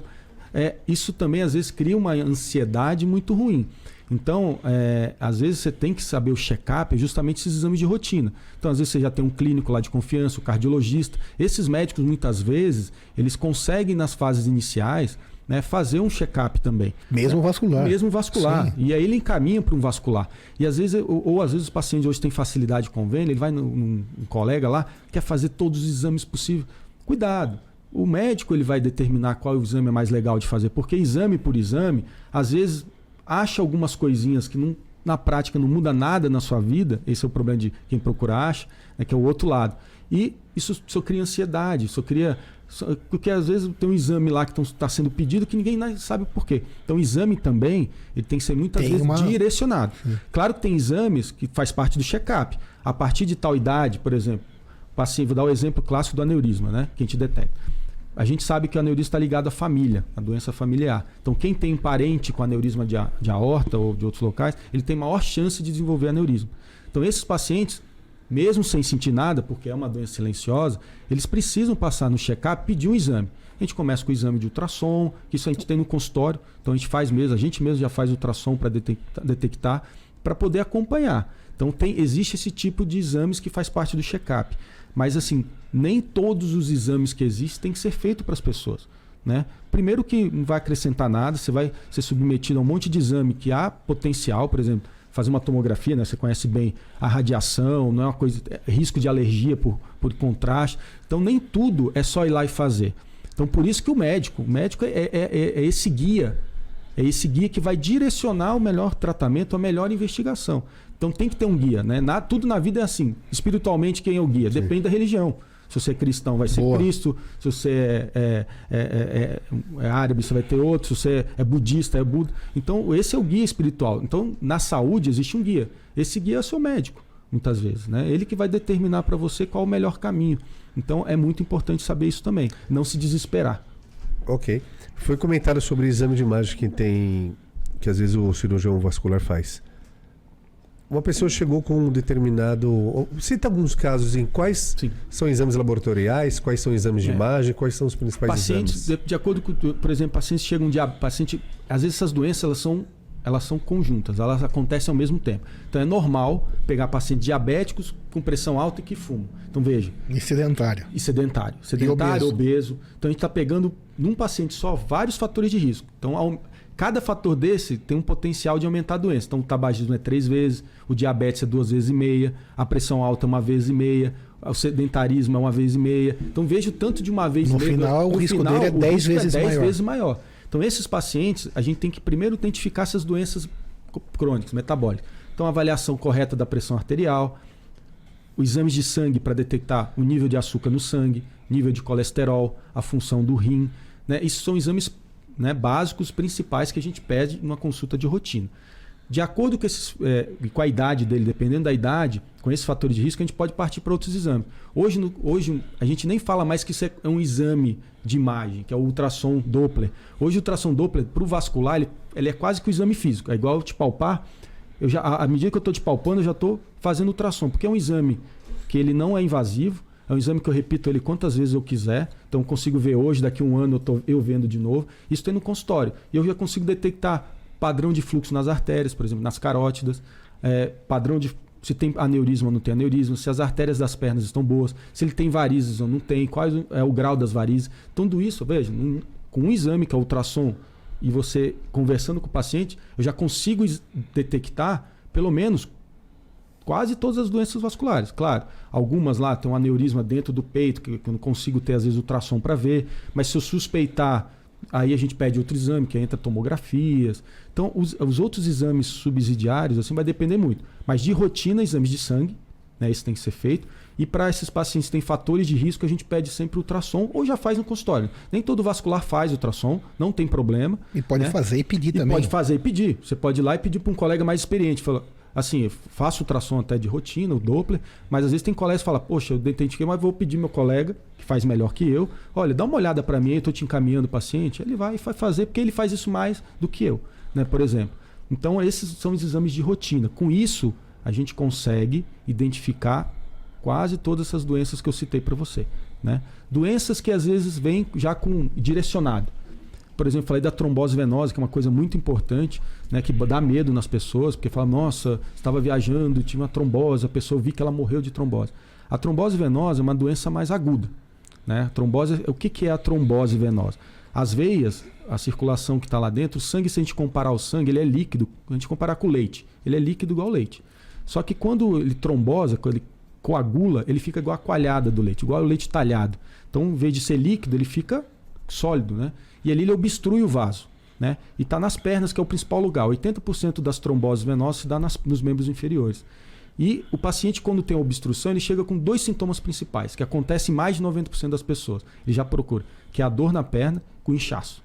É, isso também às vezes cria uma ansiedade muito ruim. Então, é, às vezes você tem que saber o check-up, é justamente esses exames de rotina. Então, às vezes você já tem um clínico lá de confiança, o cardiologista. Esses médicos, muitas vezes, eles conseguem nas fases iniciais né, fazer um check-up também. Mesmo vascular. Mesmo vascular. Sim. E aí ele encaminha para um vascular. E às vezes, ou, ou, às vezes os pacientes hoje têm facilidade de convênio, ele vai num, num um colega lá, quer fazer todos os exames possíveis. Cuidado. O médico ele vai determinar qual o exame é mais legal de fazer, porque exame por exame, às vezes acha algumas coisinhas que não, na prática não muda nada na sua vida, esse é o problema de quem procura acha, né, que é o outro lado. E isso só cria ansiedade, só cria. Só, porque às vezes tem um exame lá que está sendo pedido que ninguém sabe por quê. Então o exame também ele tem que ser muitas tem vezes uma... direcionado. Sim. Claro que tem exames que faz parte do check-up. A partir de tal idade, por exemplo, paciente, vou dar o exemplo clássico do aneurisma, né? Que a gente detecta. A gente sabe que o aneurisma está ligado à família, à doença familiar. Então, quem tem parente com aneurisma de, de aorta ou de outros locais, ele tem maior chance de desenvolver aneurisma. Então, esses pacientes, mesmo sem sentir nada, porque é uma doença silenciosa, eles precisam passar no check-up, pedir um exame. A gente começa com o exame de ultrassom, que isso a gente tem no consultório. Então, a gente faz mesmo, a gente mesmo já faz ultrassom para detectar, detectar para poder acompanhar. Então, tem, existe esse tipo de exames que faz parte do check-up. Mas assim, nem todos os exames que existem têm que ser feitos para as pessoas. Né? Primeiro que não vai acrescentar nada, você vai ser submetido a um monte de exame que há potencial, por exemplo, fazer uma tomografia, né? Você conhece bem a radiação, não é uma coisa, é risco de alergia por, por contraste. Então nem tudo é só ir lá e fazer. Então por isso que o médico, o médico é, é, é, é esse guia, é esse guia que vai direcionar o melhor tratamento, a melhor investigação. Então tem que ter um guia, né? Na, tudo na vida é assim. Espiritualmente, quem é o guia? Sim. Depende da religião. Se você é cristão, vai ser Boa. Cristo. Se você é, é, é, é, árabe, você vai ter outro. Se você é budista, é Buda. Então, esse é o guia espiritual. Então, na saúde, existe um guia. Esse guia é o seu médico, muitas vezes. Né? Ele que vai determinar para você qual o melhor caminho. Então, é muito importante saber isso também. Não se desesperar. Ok. Foi comentado sobre exame de imagem que tem. que às vezes o cirurgião vascular faz. Uma pessoa chegou com um determinado. Cita alguns casos em quais Sim. são exames laboratoriais, quais são exames de é. imagem, quais são os principais pacientes, exames. De, de acordo com, por exemplo, pacientes chegam de paciente, às vezes essas doenças elas são elas são conjuntas, elas acontecem ao mesmo tempo. Então é normal pegar pacientes diabéticos com pressão alta e que fumam. Então veja. E sedentário. E sedentário. Sedentário, e obeso. obeso. Então a gente está pegando num paciente só vários fatores de risco. Então Cada fator desse tem um potencial de aumentar a doença. Então, o tabagismo é três vezes, o diabetes é duas vezes e meia, a pressão alta é uma vez e meia, o sedentarismo é uma vez e meia. Então, veja o tanto de uma vez no e meia. Final, no o risco final, dele é dez vezes, é dez maior. vezes maior. Então, esses pacientes, a gente tem que primeiro identificar essas doenças crônicas, metabólicas. Então, a avaliação correta da pressão arterial, os exames de sangue para detectar o nível de açúcar no sangue, nível de colesterol, a função do rim. Né? Isso são exames né, básicos principais que a gente pede numa consulta de rotina. De acordo com, esses, é, com a idade dele, dependendo da idade, com esses fatores de risco, a gente pode partir para outros exames. Hoje, no, hoje a gente nem fala mais que isso é um exame de imagem, que é o ultrassom Doppler. Hoje o ultrassom Doppler, para o vascular, ele, ele, é quase que o exame físico. É igual te palpar. Eu já, à medida que eu estou te palpando, eu já estou fazendo ultrassom, porque é um exame que ele não é invasivo, é um exame que eu repito ele quantas vezes eu quiser. Então, eu consigo ver hoje, daqui a um ano eu estou eu vendo de novo. Isso tem no consultório. E eu já consigo detectar padrão de fluxo nas artérias, por exemplo, nas carótidas, é, padrão de se tem aneurisma ou não tem aneurisma, se as artérias das pernas estão boas, se ele tem varizes ou não tem, qual é o grau das varizes. Tudo isso, veja, um, com um exame que é ultrassom e você conversando com o paciente, eu já consigo detectar pelo menos quase todas as doenças vasculares. Claro, algumas lá tem um aneurisma dentro do peito, que eu não consigo ter às vezes ultrassom para ver, mas se eu suspeitar, aí a gente pede outro exame, que entra tomografias. Então, os, os outros exames subsidiários, assim, vai depender muito. Mas de rotina, exames de sangue, né, isso tem que ser feito. E para esses pacientes que têm fatores de risco, a gente pede sempre ultrassom ou já faz no consultório. Nem todo vascular faz ultrassom, não tem problema. E pode né? fazer e pedir e também. Pode fazer e pedir. Você pode ir lá e pedir para um colega mais experiente. Fala, assim, faço ultrassom até de rotina, o Doppler, mas às vezes tem colegas que falam, poxa, eu identifiquei, mas vou pedir meu colega, que faz melhor que eu, olha, dá uma olhada para mim, eu estou te encaminhando o paciente, ele vai vai fazer, porque ele faz isso mais do que eu, né, por exemplo. Então, esses são os exames de rotina. Com isso, a gente consegue identificar quase todas essas doenças que eu citei para você. Né? Doenças que às vezes vêm já com direcionado. Por exemplo, falei da trombose venosa, que é uma coisa muito importante, né, que dá medo nas pessoas, porque fala, nossa, estava viajando, tinha uma trombose, a pessoa vi que ela morreu de trombose. A trombose venosa é uma doença mais aguda. Né? A trombose, o que, que é a trombose venosa? As veias, a circulação que está lá dentro, o sangue, se a gente comparar o sangue, ele é líquido. A gente comparar com o leite, ele é líquido igual leite. Só que quando ele trombosa, quando ele coagula, ele fica igual a coalhada do leite, igual ao leite talhado. Então, em vez de ser líquido, ele fica sólido, né? E ali ele obstrui o vaso, né? E está nas pernas, que é o principal lugar. 80% das tromboses venosas se dá nas, nos membros inferiores. E o paciente, quando tem obstrução, ele chega com dois sintomas principais, que acontece em mais de 90% das pessoas. Ele já procura, que é a dor na perna com inchaço.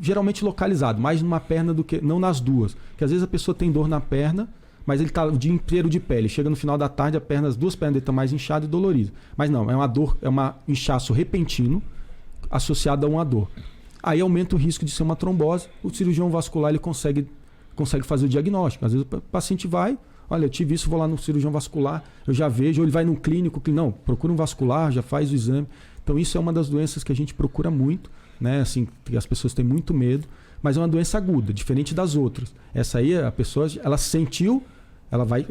Geralmente localizado, mais numa perna do que não nas duas. Que às vezes a pessoa tem dor na perna, mas ele está o dia inteiro de pele. Chega no final da tarde, a perna, as duas pernas dele estão mais inchadas e doloridas. Mas não, é uma dor, é um inchaço repentino associado a uma dor. Aí aumenta o risco de ser uma trombose. O cirurgião vascular ele consegue, consegue fazer o diagnóstico. Às vezes o paciente vai, olha, eu tive isso, vou lá no cirurgião vascular, eu já vejo, ou ele vai num clínico, não, procura um vascular, já faz o exame. Então isso é uma das doenças que a gente procura muito, né? Assim, as pessoas têm muito medo, mas é uma doença aguda, diferente das outras. Essa aí a pessoa, ela sentiu, ela vai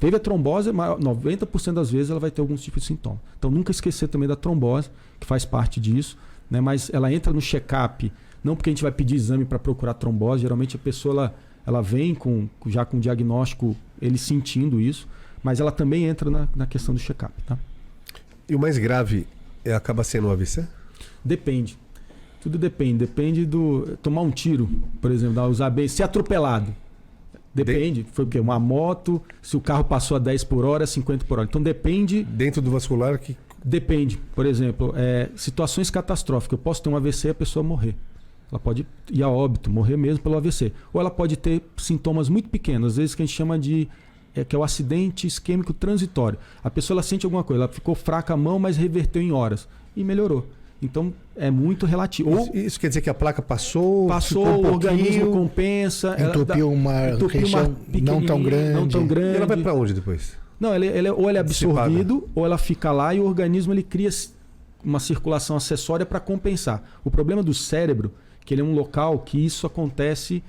teve a trombose, mas 90% das vezes ela vai ter algum tipo de sintoma. Então nunca esquecer também da trombose, que faz parte disso né? Mas ela entra no check-up, não porque a gente vai pedir exame para procurar trombose, geralmente a pessoa ela, ela vem com, já com o diagnóstico, ele sentindo isso, mas ela também entra na, na questão do check-up. Tá? E o mais grave é, acaba sendo o AVC? Depende. Tudo depende. Depende do. Tomar um tiro, por exemplo, usar bem, ser atropelado. Depende. Foi o quê? Uma moto, se o carro passou a 10 por hora, 50 por hora. Então depende. Dentro do vascular, que Depende. Por exemplo, é, situações catastróficas. Eu posso ter um AVC e a pessoa morrer. Ela pode ir a óbito, morrer mesmo pelo AVC. Ou ela pode ter sintomas muito pequenos, às vezes que a gente chama de é, que é o acidente isquêmico transitório. A pessoa ela sente alguma coisa, ela ficou fraca a mão, mas reverteu em horas e melhorou. Então é muito relativo. Ou, isso quer dizer que a placa passou, passou, um o organismo compensa, entupiu uma entupiu uma não tão grande. Não tão grande. E ela vai para onde depois? Não, ele, ele, ou ele é absorvido, ou ela fica lá e o organismo ele cria uma circulação acessória para compensar. O problema do cérebro, que ele é um local que isso acontece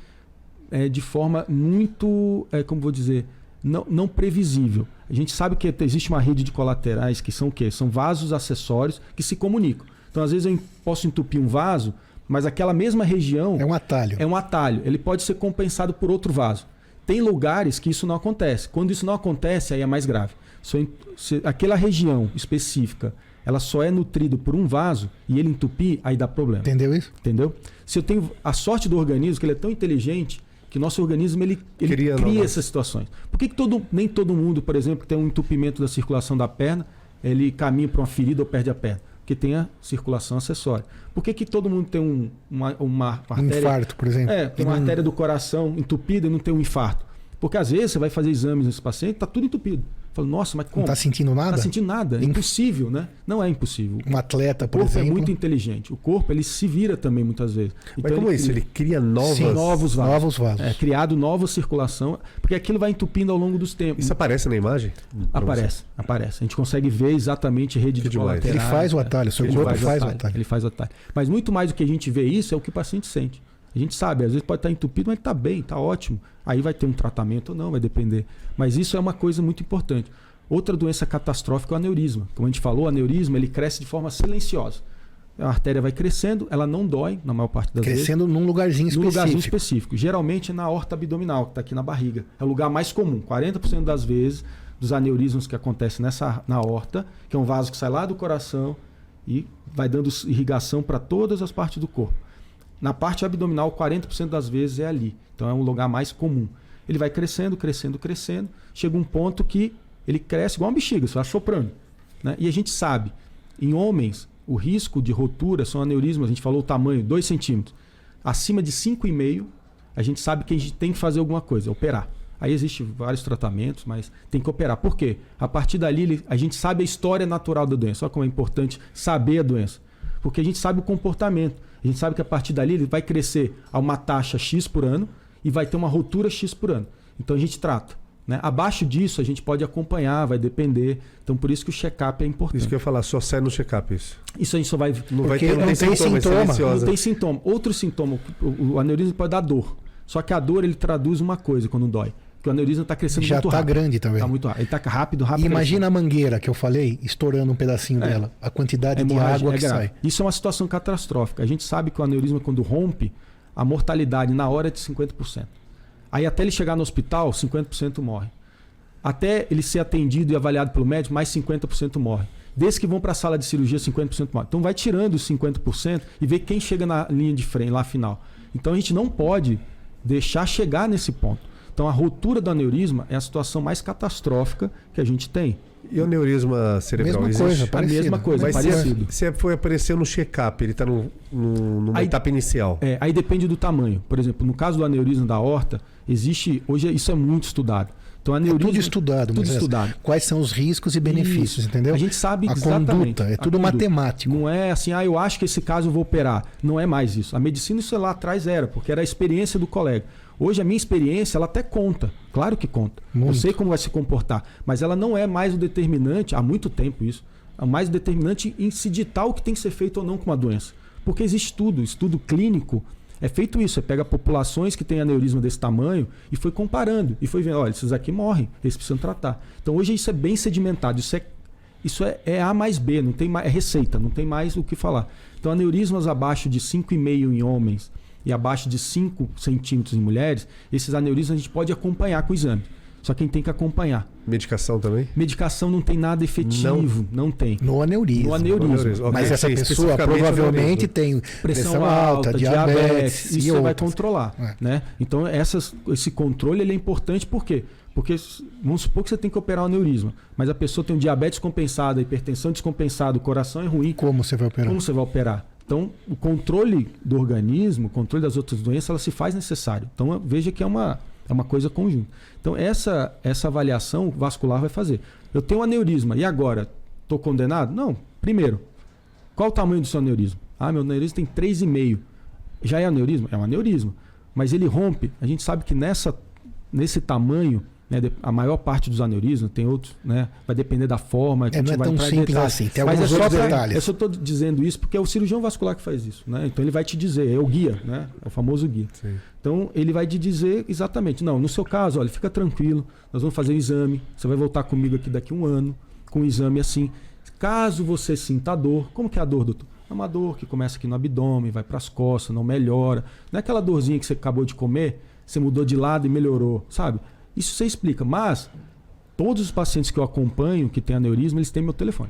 é, de forma muito, é, como vou dizer, não, não previsível. A gente sabe que existe uma rede de colaterais que são o quê? São vasos acessórios que se comunicam. Então, às vezes, eu posso entupir um vaso, mas aquela mesma região. É um atalho. É um atalho. Ele pode ser compensado por outro vaso. Tem lugares que isso não acontece. Quando isso não acontece, aí é mais grave. Se, se aquela região específica ela só é nutrido por um vaso e ele entupir, aí dá problema. Entendeu isso? Entendeu? Se eu tenho a sorte do organismo, que ele é tão inteligente, que nosso organismo ele, ele cria, cria essas situações. Por que, que todo, nem todo mundo, por exemplo, que tem um entupimento da circulação da perna, ele caminha para uma ferida ou perde a perna? Que tenha circulação acessória. Por que, que todo mundo tem um, uma, uma artéria... Um infarto, por exemplo. É, tem uma artéria do coração entupida e não tem um infarto. Porque às vezes você vai fazer exames nesse paciente, está tudo entupido. Fala, nossa, mas como? Não está sentindo nada? Não está sentindo nada. É impossível, né? Não é impossível. Um atleta, por exemplo. O corpo é muito inteligente. O corpo, ele se vira também muitas vezes. Então, mas como é isso? Ele cria novas... Sim, novos vasos. Novos vasos. É, criado nova circulação, porque aquilo vai entupindo ao longo dos tempos. Isso aparece na imagem? Aparece, você? aparece. A gente consegue ver exatamente rede que de colaterais. Ele faz o atalho, o seu corpo faz, faz o atalho. atalho. Ele faz o atalho. Mas muito mais do que a gente vê isso é o que o paciente sente. A gente sabe, às vezes pode estar entupido, mas está bem, está ótimo. Aí vai ter um tratamento ou não, vai depender. Mas isso é uma coisa muito importante. Outra doença catastrófica é o aneurisma. Como a gente falou, o aneurisma ele cresce de forma silenciosa. A artéria vai crescendo, ela não dói na maior parte das crescendo vezes. Crescendo num lugarzinho específico. Num lugarzinho específico. Geralmente é na horta abdominal, que está aqui na barriga. É o lugar mais comum. 40% das vezes, dos aneurismos que acontecem nessa, na horta, que é um vaso que sai lá do coração e vai dando irrigação para todas as partes do corpo. Na parte abdominal, 40% das vezes é ali. Então é um lugar mais comum. Ele vai crescendo, crescendo, crescendo. Chega um ponto que ele cresce igual uma bexiga, você vai soprando. Né? E a gente sabe, em homens, o risco de rotura são aneurismas, a gente falou o tamanho, 2 centímetros. Acima de 5,5, a gente sabe que a gente tem que fazer alguma coisa, operar. Aí existem vários tratamentos, mas tem que operar. Por quê? A partir dali, a gente sabe a história natural da doença. Olha como é importante saber a doença. Porque a gente sabe o comportamento. A gente sabe que a partir dali ele vai crescer a uma taxa X por ano e vai ter uma rotura X por ano. Então a gente trata. Né? Abaixo disso, a gente pode acompanhar, vai depender. Então, por isso que o check-up é importante. Isso que eu ia falar, só sai no check-up isso. Isso a gente só vai. Não vai ter, não tem sintoma, é sintoma. Não tem sintoma. Outro sintoma, o aneurisma pode dar dor. Só que a dor ele traduz uma coisa quando dói. Que o aneurisma está crescendo Já muito tá rápido. grande também. Tá muito rápido. Ele tá rápido, rápido. E imagina a mangueira que eu falei, estourando um pedacinho É. dela. A quantidade de hemorragia água é que sai. Isso é uma situação catastrófica. A gente sabe que o aneurisma, quando rompe, a mortalidade na hora é de 50%. Aí até ele chegar no hospital, 50% morre. Até ele ser atendido e avaliado pelo médico, mais 50% morre. Desde que vão para a sala de cirurgia, 50% morre. Então vai tirando os 50% e vê quem chega na linha de frente, lá final. Então a gente não pode deixar chegar nesse ponto. Então a ruptura do aneurisma é a situação mais catastrófica que a gente tem. E o aneurisma cerebral Mesma existe? coisa, A Parecido. mesma coisa, Mas se, parecido. se foi aparecer no check-up, ele está no, no- numa Aí- etapa inicial. É, aí depende do tamanho. Por exemplo, no caso do aneurisma da aorta, existe. Hoje isso é muito estudado. Então, É aneurisma. tudo estudado, Tudo estudado. Quais são os riscos e benefícios, Isso. entendeu? A gente sabe A exatamente. conduta, é A tudo matemático. Não é assim, ah, eu acho que esse caso eu vou operar. Não é mais isso. A medicina, isso lá atrás era, porque era a experiência do colega. Hoje a minha experiência, ela até conta. Claro que conta. Eu Muito. sei como vai se comportar. Mas ela não é mais o determinante, há muito tempo isso, é mais o determinante em se ditar o que tem que ser feito ou não com uma doença. Porque existe estudo, estudo clínico. É feito isso, você pega populações que têm aneurisma desse tamanho e foi comparando. E foi vendo, olha, esses aqui morrem, esses precisam tratar. Então hoje isso é bem sedimentado, isso é isso é, é A mais B, não tem mais, é receita, não tem mais o que falar. Então, aneurismas abaixo de 5,5 em homens e abaixo de 5 centímetros em mulheres, esses aneurismas a gente pode acompanhar com o exame. Só quem tem que acompanhar. Medicação também? Medicação não tem nada efetivo, não, tem. No aneurisma. No aneurisma. Aneurisma. Mas Ok, essa sim, pessoa provavelmente tem Pressão, alta, diabetes, e isso você vai outras. controlar. É. Né? Então, essas, esse controle ele é importante por quê? Porque vamos supor que você tem que operar o aneurisma, mas a pessoa tem um diabetes compensado, hipertensão descompensada, o coração é ruim, Como você vai operar? como você vai operar? Então, o controle do organismo, o controle das outras doenças, ela se faz necessário. Então, veja que é uma, é uma coisa conjunta. Então, essa, essa avaliação vascular vai fazer. Eu tenho um aneurisma, e agora? Estou condenado? Não. Primeiro, qual o tamanho do seu aneurisma? Ah, meu aneurisma tem 3,5. Já é aneurisma? É um aneurisma. Mas ele rompe. A gente sabe que nessa, nesse tamanho, né, a maior parte dos aneurismas, tem outros, né? Vai depender da forma. É, não é vai tão simples detalhes. assim, tem Mas alguns é só outros pra- detalhes. Eu só estou dizendo isso porque é o cirurgião vascular que faz isso. Né? Então ele vai te dizer, é o guia, né? É o famoso guia. Sim. Então ele vai te dizer exatamente, não, no seu caso, olha, fica tranquilo, nós vamos fazer o exame, você vai voltar comigo aqui daqui a um ano, com um exame assim. Caso você sinta dor, como que é a dor, doutor? É uma dor que começa aqui no abdômen, vai para as costas, não melhora. Não é aquela dorzinha que você acabou de comer, você mudou de lado e melhorou, sabe? Isso você explica, mas todos os pacientes que eu acompanho que têm aneurisma, eles têm meu telefone.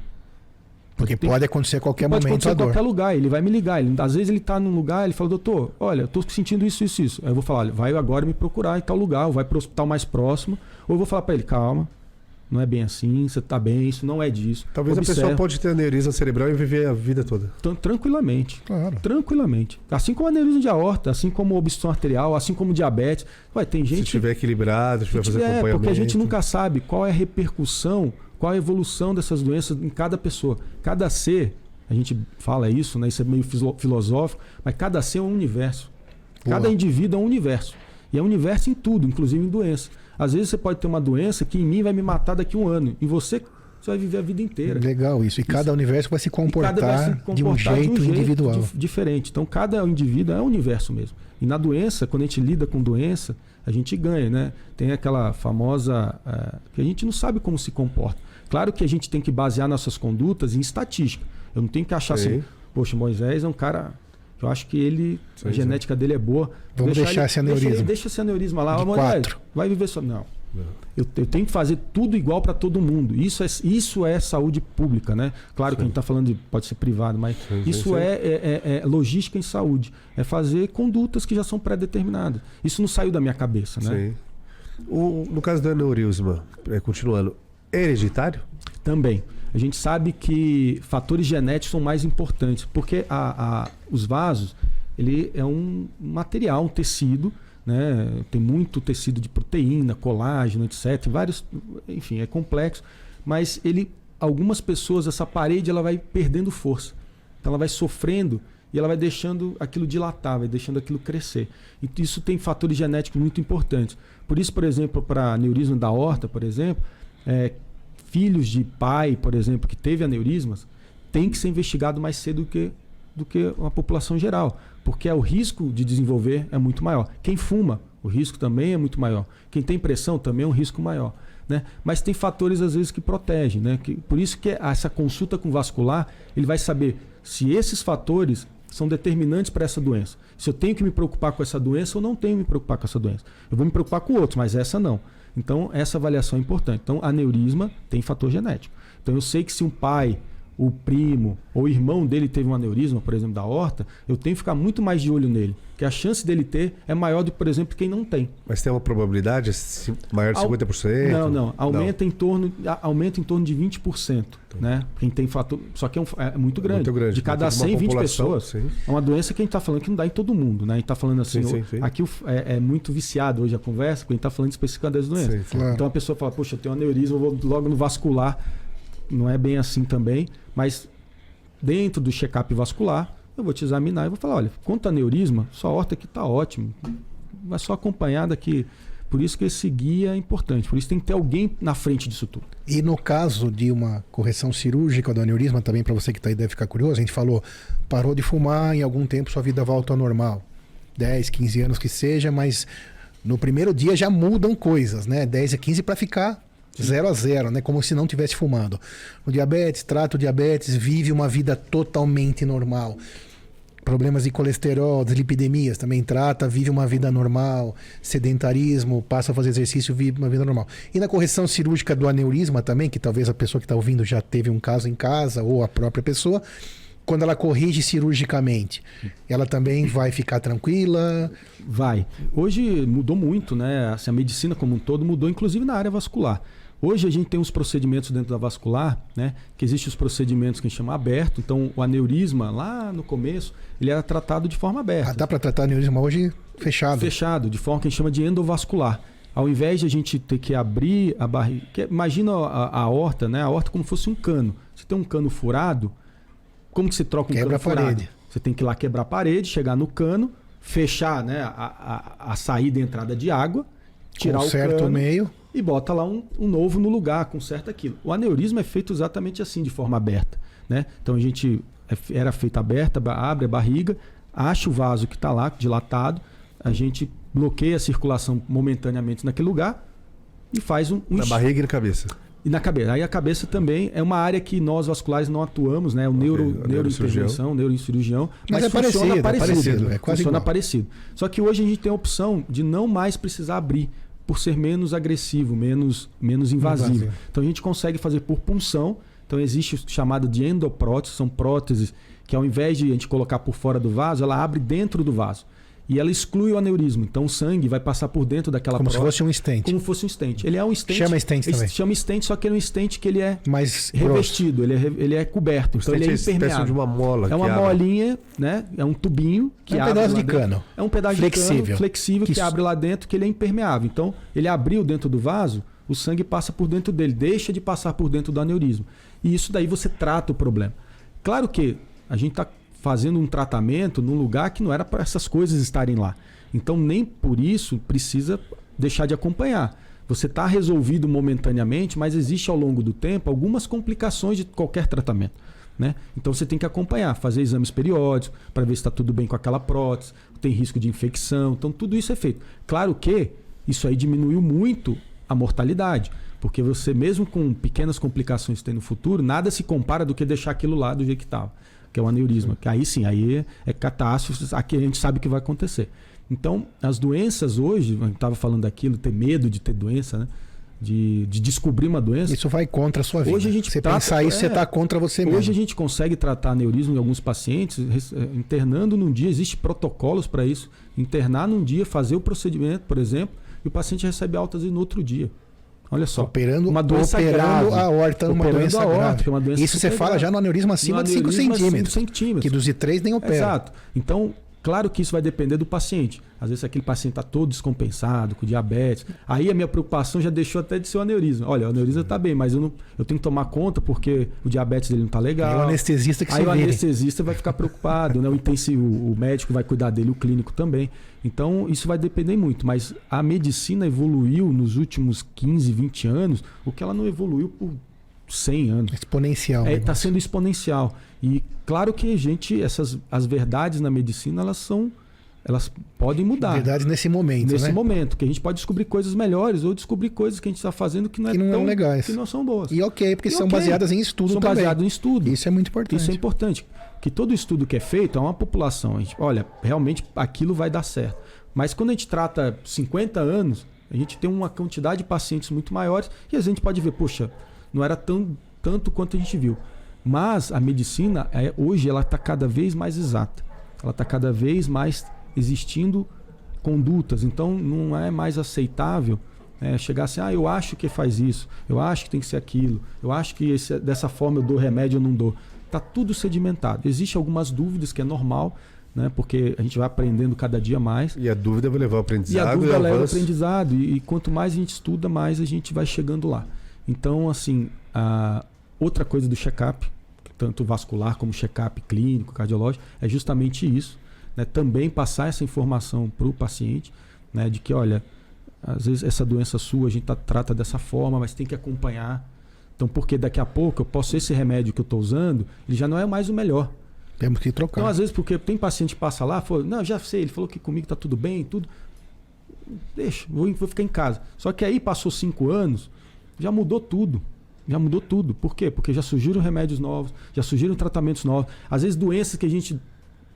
Porque Tem- pode acontecer a qualquer Pode momento acontecer a qualquer lugar, ele vai me ligar. Ele, às vezes ele está num lugar, ele fala, doutor, olha, estou sentindo isso, isso, isso. Aí eu vou falar, olha, vai agora me procurar em tal lugar, ou vai para o hospital mais próximo, ou eu vou falar para ele, calma, não é bem assim, você está bem, isso não é disso. Talvez a Observa. pessoa pode ter aneurisma cerebral e viver a vida toda. Tran- Tranquilamente. Claro. Tranquilamente. Assim como aneurisma de aorta, assim como obstrução arterial, assim como diabetes. Ué, tem Se gente estiver equilibrado, estiver Se tiver, acompanhamento. porque a gente nunca sabe qual é a repercussão, qual a evolução dessas doenças em cada pessoa. Cada ser, a gente fala isso, né? Isso é meio filo- filosófico, mas cada ser é um universo. Cada indivíduo é um universo. E é um universo em tudo, inclusive em doença. Às vezes você pode ter uma doença que em mim vai me matar daqui a um ano. E você, você vai viver a vida inteira. Legal isso. E cada universo vai se comportar, vai se de um comportar jeito individual. dif- diferente. Então, cada indivíduo é um universo mesmo. E na doença, quando a gente lida com doença, a gente ganha, né? Tem aquela famosa. eh, que a gente não sabe como se comporta. Claro que a gente tem que basear nossas condutas em estatística. Eu não tenho que achar Sim. assim, poxa, Moisés é um cara. Eu acho que ele. Sim, a sim. genética dele é boa. Vamos deixar ele- esse aneurisma. Deixa, deixa esse aneurisma lá. De Moisés, quatro. vai viver só. Não. Eu, eu tenho que fazer tudo igual para todo mundo. Isso é, isso é saúde pública, né? Claro que a gente está falando de pode ser privado, mas Sim, sim, isso sim. é, é- é- é logística em saúde. É fazer condutas que já são pré-determinadas. Isso não saiu da minha cabeça, né? Sim. O- no caso do aneurisma, é, continuando, é hereditário? Também. A gente sabe que fatores genéticos são mais importantes, porque a- a- os vasos, ele é um material, um tecido, né? Tem muito tecido de proteína, colágeno, etc. Vários, enfim, é complexo, mas ele, algumas pessoas, essa parede, ela vai perdendo força. Então ela vai sofrendo e ela vai deixando aquilo dilatar, vai deixando aquilo crescer. E isso tem fatores genéticos muito importantes. Por isso, por exemplo, para aneurisma da horta, por exemplo, é, filhos de pai, por exemplo, que teve aneurismas, tem que ser investigado mais cedo do que, do que a população geral, porque é o risco de desenvolver é muito maior. Quem fuma, o risco também é muito maior. Quem tem pressão também é um risco maior. Né? Mas tem fatores às vezes que protegem, né? Que, por isso que essa consulta com vascular ele vai saber se esses fatores são determinantes para essa doença. Se eu tenho que me preocupar com essa doença ou não tenho que me preocupar com essa doença. Eu vou me preocupar com outros, mas essa não. Então essa avaliação é importante. Então aneurisma tem fator genético. Então eu sei que se um pai o primo ou o irmão dele teve um aneurisma, por exemplo, da horta, eu tenho que ficar muito mais de olho nele. Porque a chance dele ter é maior do que, por exemplo, quem não tem. Mas tem uma probabilidade maior de 50%? Não, não. Aumenta, não. Em, torno, aumenta em torno de 20%. Né? Quem tem fator. Só que é, um, é muito, grande. muito, grande. De cada 100, 20 pessoas. Sim. É uma doença que a gente está falando que não dá em todo mundo. Né? A gente está falando assim. Sim, sim, aqui é, é, muito viciado hoje a conversa, porque a gente está falando especificamente das doenças. Então a pessoa fala, poxa, eu tenho aneurisma, eu vou logo no vascular. Não é bem assim também. Mas dentro do check-up vascular, eu vou te examinar e vou falar, olha, quanto a neurisma, sua horta aqui está ótimo. Vai só acompanhar daqui. Por isso que esse guia é importante. Por isso tem que ter alguém na frente disso tudo. E no caso de uma correção cirúrgica do aneurisma, também para você que está aí deve ficar curioso, a gente falou, parou de fumar, em algum tempo sua vida volta ao normal. 10, 15 anos que seja, mas no primeiro dia já mudam coisas, né? 10 a 15 para ficar Zero a zero, né? Como se não tivesse fumando. O diabetes, trata o diabetes, vive uma vida totalmente normal. Problemas de colesterol, deslipidemias, também trata, vive uma vida normal. Sedentarismo, passa a fazer exercício, vive uma vida normal. E na correção cirúrgica do aneurisma também, que talvez a pessoa que está ouvindo já teve um caso em casa, ou a própria pessoa, quando ela corrige cirurgicamente, ela também vai ficar tranquila? Vai. Hoje mudou muito, né? Assim, a medicina como um todo mudou, inclusive na área vascular. Hoje a gente tem uns procedimentos dentro da vascular, né? Que existem os procedimentos que a gente chama aberto. Então, o aneurisma, lá no começo, ele era tratado de forma aberta. Ah, dá para tratar aneurisma hoje fechado? Fechado, de forma que a gente chama de endovascular. Ao invés de a gente ter que abrir a barriga. Imagina a, a horta, né? A horta como fosse um cano. Você tem um cano furado, como que se troca um Quebra cano a parede. Furado? Você tem que ir lá quebrar a parede, chegar no cano, fechar né, a, a, a saída e entrada de água, tirar Conserta o cano. o meio e bota lá um, um novo no lugar, conserta aquilo. O aneurisma é feito exatamente assim, de forma aberta. Né? Então a gente é era feito aberta, abre a barriga, acha o vaso que está lá, dilatado, a gente bloqueia a circulação momentaneamente naquele lugar e faz um. um na barriga e na cabeça. E na cabeça. Aí a cabeça também é uma área que nós vasculares não atuamos, né? O okay, neuro, neurointervenção, neurocirurgião. Mas, mas é parecido, parecido, é parecido. É quase funciona igual. parecido. Só que hoje a gente tem a opção de não mais precisar abrir por ser menos agressivo, menos, menos invasivo. invasivo. Então a gente consegue fazer por punção. Então existe o chamado de endoprótese, são próteses que ao invés de a gente colocar por fora do vaso, ela abre dentro do vaso e ela exclui o aneurisma. Então o sangue vai passar por dentro daquela Como prótese, se fosse um stent. Como fosse um stent. Ele é um stent. Chama stent também. Chama stent, só que ele é um stent que ele é Mais revestido, ele é, ele é coberto. Então ele é, é impermeável. de uma mola. É uma molinha, né? É um tubinho que é um pedaço de cano. É um pedaço flexível. de cano flexível que, que abre lá dentro, que ele é impermeável. Então ele abriu dentro do vaso, o sangue passa por dentro dele, deixa de passar por dentro do aneurisma. E isso daí você trata o problema. Claro que a gente está fazendo um tratamento num lugar que não era para essas coisas estarem lá. Então, nem por isso precisa deixar de acompanhar. Você está resolvido momentaneamente, mas existe ao longo do tempo algumas complicações de qualquer tratamento. Né? Então você tem que acompanhar, fazer exames periódicos para ver se está tudo bem com aquela prótese, tem risco de infecção. Então tudo isso é feito. Claro que isso aí diminuiu muito a mortalidade, porque você mesmo com pequenas complicações que tem no futuro, nada se compara do que deixar aquilo lá do jeito que estava, que é o aneurisma. Que aí sim, aí é catástrofe, aqui a gente sabe o que vai acontecer. Então, as doenças hoje, a gente estava falando daquilo, ter medo de ter doença, né? De, de, descobrir uma doença. Isso vai contra a sua vida. Hoje a gente você trata, pensar isso, é, você está contra você hoje mesmo. Hoje a gente consegue tratar aneurisma em alguns pacientes, eh, internando num dia, existe protocolos para isso. Internar num dia, fazer o procedimento, por exemplo, e o paciente recebe altas no outro dia. Olha só. Operando, uma doença operando grave. a horta, uma doença a grave. Uma doença Isso você fala já no aneurisma acima no de 5 centímetros, centímetros. Que dos de 3 nem opera. Exato. Então, Claro que isso vai depender do paciente. Às vezes aquele paciente está todo descompensado, com diabetes. Aí a minha preocupação já deixou até de ser o aneurisma. Olha, o aneurisma está bem, mas eu, não, eu tenho que tomar conta porque o diabetes dele não está legal. Aí o anestesista que Aí o anestesista vai ficar preocupado, né? o, intensivo, o médico vai cuidar dele, o clínico também. Então isso vai depender muito. Mas a medicina evoluiu nos últimos 15, 20 anos, o que ela não evoluiu por 100 anos. Exponencial. Está o negócio. sendo exponencial. E claro que a gente, essas as verdades na medicina, elas são, elas podem mudar. Verdade nesse momento, Nesse né? momento, que a gente pode descobrir coisas melhores ou descobrir coisas que a gente está fazendo que não, Que é não tão são legais. que não são boas. E ok, porque E são ok. baseadas em estudo são também. baseadas em estudo. Isso é muito importante. Isso é importante. Que todo estudo que é feito é uma população. A gente, olha, realmente aquilo vai dar certo. Mas quando a gente trata 50 anos, a gente tem uma quantidade de pacientes muito maiores e a gente pode ver, poxa, não era tão, tanto quanto a gente viu. Mas a medicina, é, hoje, ela está cada vez mais exata. Ela está cada vez mais existindo condutas. Então, não é mais aceitável é, chegar assim, ah, eu acho que faz isso, eu acho que tem que ser aquilo, eu acho que esse- dessa forma eu dou remédio ou não dou. Está tudo sedimentado. Existem algumas dúvidas que é normal, né, porque a gente vai aprendendo cada dia mais. E a dúvida vai levar ao E aprendizado a dúvida ao leva ao aprendizado. E, e quanto mais a gente estuda, mais a gente vai chegando lá. Então, assim, a outra coisa do check-up, tanto vascular como check-up clínico, cardiológico, é justamente isso. Né? Também passar essa informação para o paciente, né? de que, olha, às vezes essa doença sua a gente tá- trata dessa forma, mas tem que acompanhar. Então, porque daqui a pouco eu posso esse remédio que eu estou usando, ele já não é mais o melhor. Temos que trocar. Então, às vezes, porque tem paciente que passa lá, fala, não, já sei, ele falou que comigo tá tudo bem, tudo. Deixa, vou, vou ficar em casa. Só que aí passou cinco anos, já mudou tudo. Já mudou tudo. Por quê? Porque já surgiram remédios novos, já surgiram tratamentos novos. Às vezes, doenças que a gente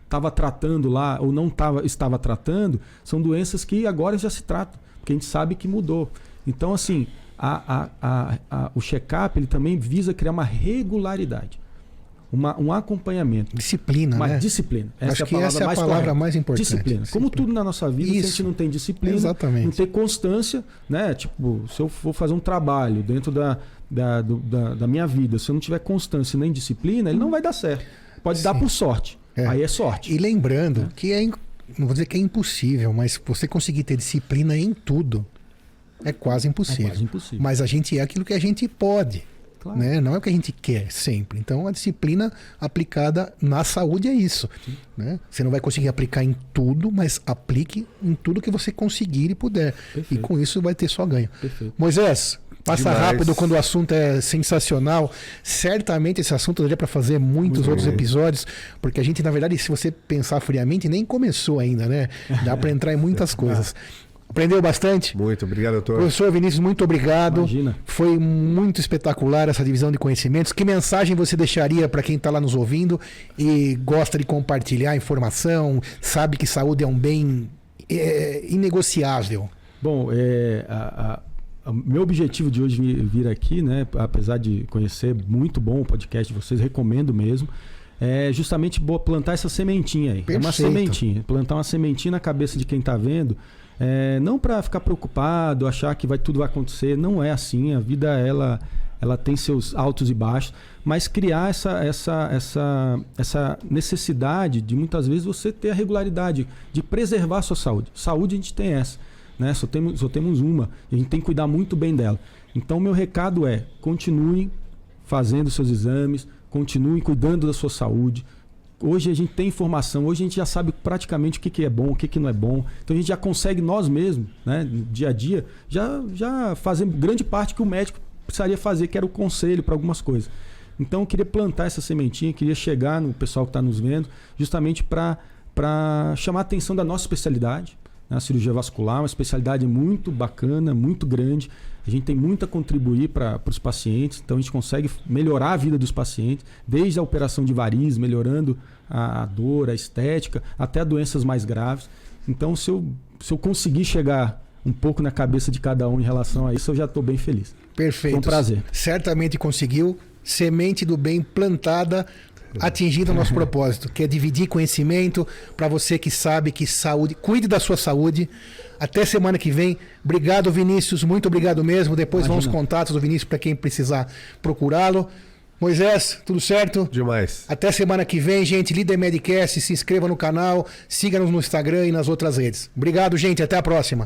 estava tratando lá ou não tava, estava tratando, são doenças que agora já se tratam, porque a gente sabe que mudou. Então, assim, a- a- a- o check-up ele também visa criar uma regularidade, uma, um acompanhamento. Disciplina, Uma né? disciplina. Acho que essa é a mais palavra correta. mais importante. Disciplina. Como tudo na nossa vida, se a Isso. gente não tem disciplina, Exatamente. não tem constância, né? Tipo, se eu for fazer um trabalho dentro da, da, do- da, da minha vida, se eu não tiver constância nem disciplina, ele não vai dar certo. Pode dar Sim. por sorte. É. Aí é sorte. E lembrando que é, não vou dizer que é impossível, mas você conseguir ter disciplina em tudo é quase É impossível. quase impossível. Mas a gente é aquilo que a gente pode. Claro. Né? Não é o que a gente quer sempre. Então a disciplina aplicada na saúde é isso. Né? Você não vai conseguir aplicar em tudo, mas aplique em tudo que você conseguir e puder. Perfeito. E com isso vai ter só ganho. Perfeito. Moisés, passa Demais. rápido quando o assunto é sensacional. Certamente esse assunto daria para fazer muitos Muito outros bem. episódios, porque a gente, na verdade, se você pensar friamente, nem começou ainda, né? Dá para entrar em muitas coisas. Aprendeu bastante? Muito obrigado, doutor. Professor Vinícius, muito obrigado. Imagina. Foi muito espetacular essa divisão de conhecimentos. Que mensagem você deixaria para quem está lá nos ouvindo e gosta de compartilhar informação, sabe que saúde é um bem é, inegociável? Bom, é, a- a- o meu objetivo de hoje vir, aqui, né, apesar de conhecer muito bom o podcast de vocês, recomendo mesmo, é justamente plantar essa sementinha aí. É uma Perfeito. sementinha. Plantar uma sementinha na cabeça de quem está vendo. É, não para ficar preocupado, achar que vai tudo vai acontecer. Não é assim. A vida ela, ela tem seus altos e baixos, mas criar essa, essa, essa, essa necessidade de muitas vezes você ter a regularidade de preservar a sua saúde. Saúde a gente tem essa né? Só temos, só temos uma. A gente tem que cuidar muito bem dela. Então, meu recado é: continuem fazendo seus exames, continuem cuidando da sua saúde. Hoje a gente tem informação, hoje a gente já sabe praticamente o que, que é bom, o que, que não é bom. Então a gente já consegue nós mesmos, né, dia a dia, já, já fazer grande parte que o médico precisaria fazer, que era o conselho para algumas coisas. Então eu queria plantar essa sementinha, queria chegar no pessoal que está nos vendo, justamente para chamar a atenção da nossa especialidade, né? a cirurgia vascular, uma especialidade muito bacana, muito grande. A gente tem muito a contribuir para os pacientes, então a gente consegue melhorar a vida dos pacientes, desde a operação de varizes, melhorando a, a dor, a estética, até doenças mais graves. Então, se eu, se eu conseguir chegar um pouco na cabeça de cada um em relação a isso, eu já estou bem feliz. Perfeito. Foi um prazer. Certamente conseguiu. Semente do bem plantada, atingindo o nosso propósito, que é dividir conhecimento para você que sabe que saúde, cuide da sua saúde. Até semana que vem. Obrigado, Vinícius. Muito obrigado mesmo. Depois vão os Imagina. contatos do Vinícius para quem precisar procurá-lo. Moisés, tudo certo? Demais. Até semana que vem, gente. Líder Medcast, se inscreva no canal, siga-nos no Instagram e nas outras redes. Obrigado, gente. Até a próxima.